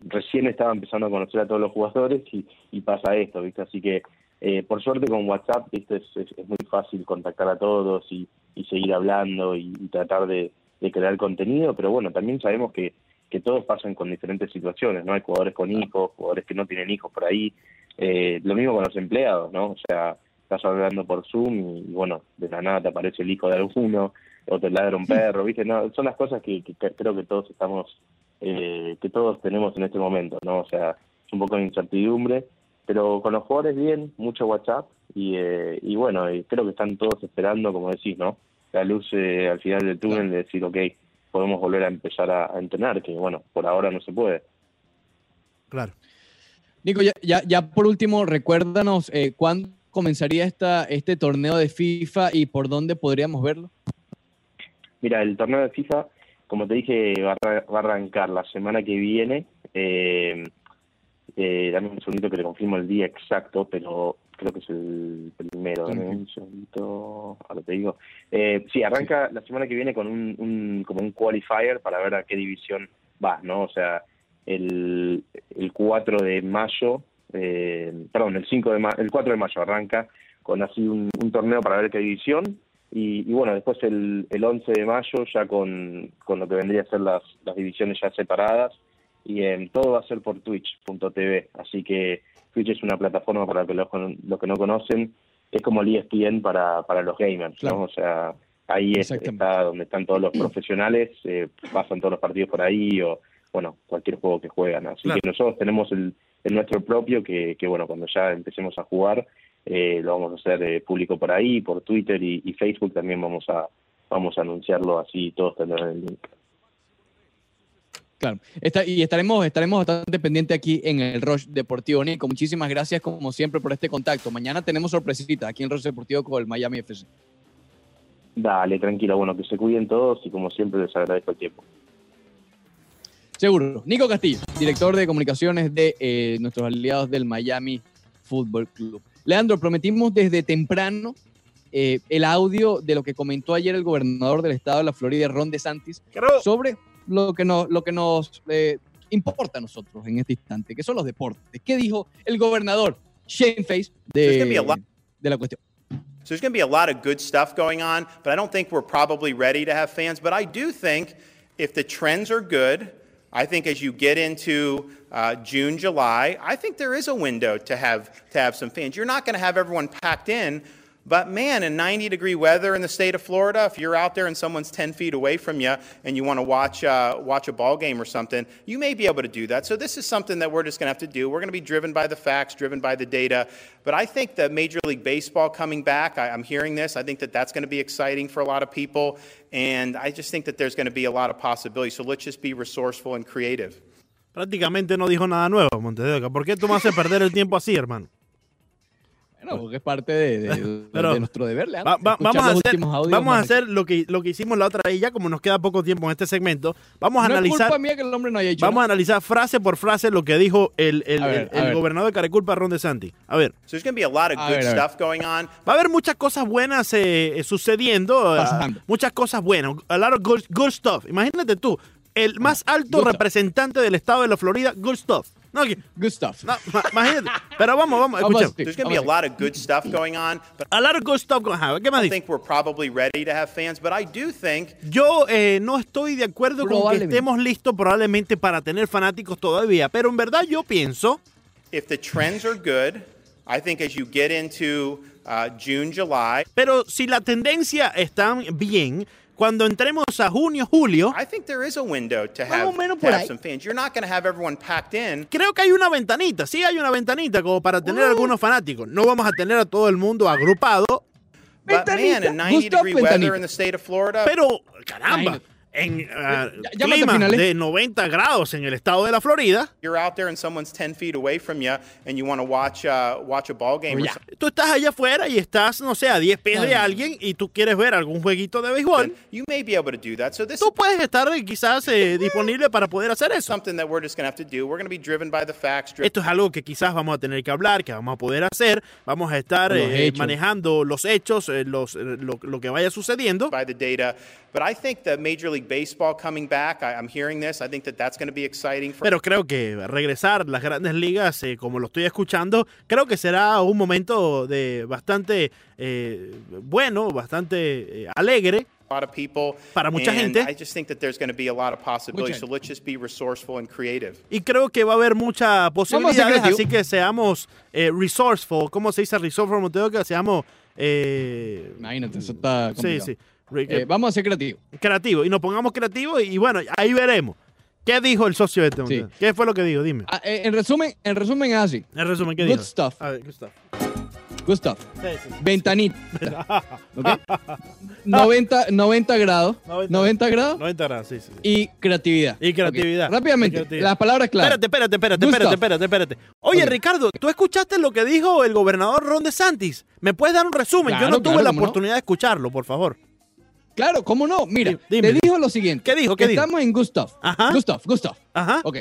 recién estaba empezando a conocer a todos los jugadores y, y pasa esto, ¿viste? Así que, eh, por suerte con WhatsApp, ¿viste? Es, es, es, muy fácil contactar a todos y, y seguir hablando y, y tratar de, de, crear contenido, pero bueno, también sabemos que, que todos pasan con diferentes situaciones, ¿no? Hay jugadores con hijos, jugadores que no tienen hijos por ahí, eh, lo mismo con los empleados, ¿no? O sea, estás hablando por Zoom y, bueno, de la nada te aparece el hijo de alguno, o te ladra un perro, ¿viste? No, son las cosas que, que, que creo que todos estamos, eh, que todos tenemos en este momento, ¿no? O sea, es un poco de incertidumbre, pero con los jugadores bien, mucho WhatsApp, y, eh, y bueno, y creo que están todos esperando, como decís, ¿no? La luz eh, al final del túnel de decir, ok, podemos volver a empezar a, a entrenar, que bueno, por ahora no se puede. Claro. Nico, ya, ya, ya por último, recuérdanos eh, cuándo comenzaría esta, este torneo de FIFA y por dónde podríamos verlo? Mira, el torneo de FIFA, como te dije, va a, va a arrancar la semana que viene. Eh, eh, dame un segundito que le confirmo el día exacto, pero creo que es el primero. Dame un segundito, ahora te digo. Eh, sí, arranca la semana que viene con un, un, como un qualifier para ver a qué división va, ¿no? O sea, el, el 4 de mayo eh, perdón, el 5 de el 4 de mayo arranca con así un, un torneo para ver qué división y, y, bueno, después el, el 11 de mayo ya con, con lo que vendría a ser las, las divisiones ya separadas y eh, todo va a ser por twitch.tv, así que Twitch es una plataforma para que los, los que no conocen, es como el ESPN para, para los gamers, claro. ¿no? O sea, ahí es, está donde están todos los profesionales, eh, pasan todos los partidos por ahí o, bueno, cualquier juego que juegan. Así claro. que nosotros tenemos el, el nuestro propio, que, que, bueno, cuando ya empecemos a jugar, eh, lo vamos a hacer eh, público por ahí, por Twitter y, y, Facebook también vamos a vamos a anunciarlo así, todos tendrán el link. Claro, Está, y estaremos, estaremos bastante pendientes aquí en el Rush Deportivo. Nico, muchísimas gracias como siempre por este contacto. Mañana tenemos sorpresita aquí en Rush Deportivo con el Miami FC. Dale, tranquilo, bueno, que se cuiden todos y como siempre les agradezco el tiempo. Seguro. Nico Castillo, director de comunicaciones de eh, nuestros aliados del Miami Football Club. Leandro, prometimos desde temprano eh, el audio de lo que comentó ayer el gobernador del estado de la Florida, Ron DeSantis, claro. sobre lo que nos, lo que nos eh, importa a nosotros en este instante, que son los deportes. ¿Qué dijo el gobernador Shane Face de, de la cuestión? So there's going to be a lot of good stuff going on, but I don't think we're probably ready to have fans. But I do think if the trends are good, I think as you get into uh, June, July, I think there is a window to have to have some fans. You're not going to have everyone packed in, but man, in 90 degree weather in the state of Florida, if you're out there and someone's 10 feet away from you and you want to watch uh, watch a ball game or something, you may be able to do that. So this is something that we're just going to have to do. We're going to be driven by the facts, driven by the data. But I think that Major League Baseball coming back, I, I'm hearing this. I think that that's going to be exciting for a lot of people, and I just think that there's going to be a lot of possibilities. So let's just be resourceful and creative. Prácticamente no dijo nada nuevo, Montes de Oca. ¿Por qué tú me haces perder el tiempo así, hermano? Bueno, porque es parte de, de- Pero- de nuestro deber, Leandro. Va- va- vamos a hacer, audios vamos a hacer lo que, lo que hicimos la otra vez, ya como nos queda poco tiempo en este segmento, vamos a no analizar, es culpa mía que el hombre no haya hecho vamos a analizar frase por frase lo que dijo el, el- ver, el- el gobernador de Careculpa, Ron DeSantis. A ver, So there's going to be a lot of A good ver, a ver. stuff going on. va a haber muchas cosas buenas eh, eh, sucediendo, eh, muchas cosas buenas, a lot of good, good stuff. Imagínate tú, el más alto stuff. representante del estado de la Florida, good stuff. No, que- Good stuff. no, ma- imagínate. Pero vamos, vamos, escuchemos. There's going to be a lot of good stuff going on, but A lot of good stuff going on. ¿Qué más I think we're probably ready to have fans. But I do think Yo eh, no estoy de acuerdo con que estemos listos probablemente para tener fanáticos todavía, pero en verdad yo pienso if the trends are good, I think as you get into uh, June, July, Pero si la tendencia está bien, cuando entremos a junio, julio, I think there is a window to Más have, o menos to por have ahí. some fans. You're not going to have everyone packed in. creo que hay una ventanita. Sí hay una ventanita como para tener algunos fanáticos. No vamos a tener a todo el mundo agrupado, But man, Ventanita. in 90 Gustav degree weather Ventanita. in the state of Florida, pero caramba, Imagínate. En Ya- llámate clima finales. de 90 grados en el estado de la Florida, you're out there and someone's 10 feet away from you and you want to watch uh, watch a ball game or Ya. something. tú estás allá afuera y estás, no sé, a 10 pies de alguien y tú quieres ver algún jueguito de béisbol, You may be able to do that. So this tú is puedes estar eh, quizás eh, disponible para poder hacer eso. something that we're just going to have to do. We're going to be driven by the facts, driven Esto es algo que quizás vamos a tener que hablar, que vamos a poder hacer. Vamos a estar Los eh, manejando los hechos, eh, los, eh, lo, lo que vaya sucediendo. by the data. But I think the Major League Baseball coming back, I, I'm hearing this. I think that that's going to be exciting for Pero creo que regresar a las grandes ligas, eh, como lo estoy escuchando, creo que será un momento de bastante eh, bueno, bastante eh, alegre. a lot of people. Para mucha and gente. I just think that there's going to be a lot of possibilities. So let's just be resourceful and creative. Y creo que va a haber muchas posibilidades, así que seamos eh, resourceful. ¿Cómo se dice resourceful, Monteo? Que seamos... eh, Imagínate, eso está sí, complicado. sí. Eh, vamos a ser creativos. creativo y nos pongamos creativos y, bueno, ahí veremos. ¿Qué dijo el socio este? Sí. ¿Qué fue lo que dijo? Dime. Ah, eh, en resumen, en resumen es así. En resumen, ¿qué Good dijo? stuff. A ver, good stuff. Good stuff. Sí, sí. Ventanita. ¿ok? 90, 90 grados. 90. 90 grados 90 grados, sí, sí. y creatividad. Y creatividad. Rápidamente, Y creatividad. las palabras claras. Espérate, espérate, espérate, Good espérate, espérate, espérate. Oye. Ricardo, ¿tú escuchaste lo que dijo el gobernador Ron DeSantis? ¿Me puedes dar un resumen? Yo no tuve claro, la no. oportunidad de escucharlo, por favor. Claro, ¿cómo no? Mira, Di- dime. te dijo lo siguiente. ¿Qué dijo? ¿Qué dijo? Estamos en Gustav. Ajá. Gustav, Gustav. Ajá. Ok.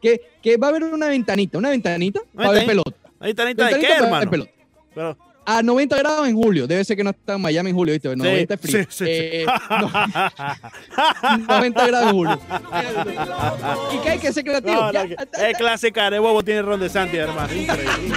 Que, que va a haber una ventanita, una ventanita para ver pelota. Ahí está, ahí está. ¿De qué, hermano? pelota. Pero- A 90 grados en julio. Debe ser que no está en Miami en julio, ¿viste? 90 es frío. sí, sí, sí. Eh, no- 90 grados en julio. y que hay que ser creativo. No, no, es clásica de bobo tiene Ron DeSantis, hermano. Increíble.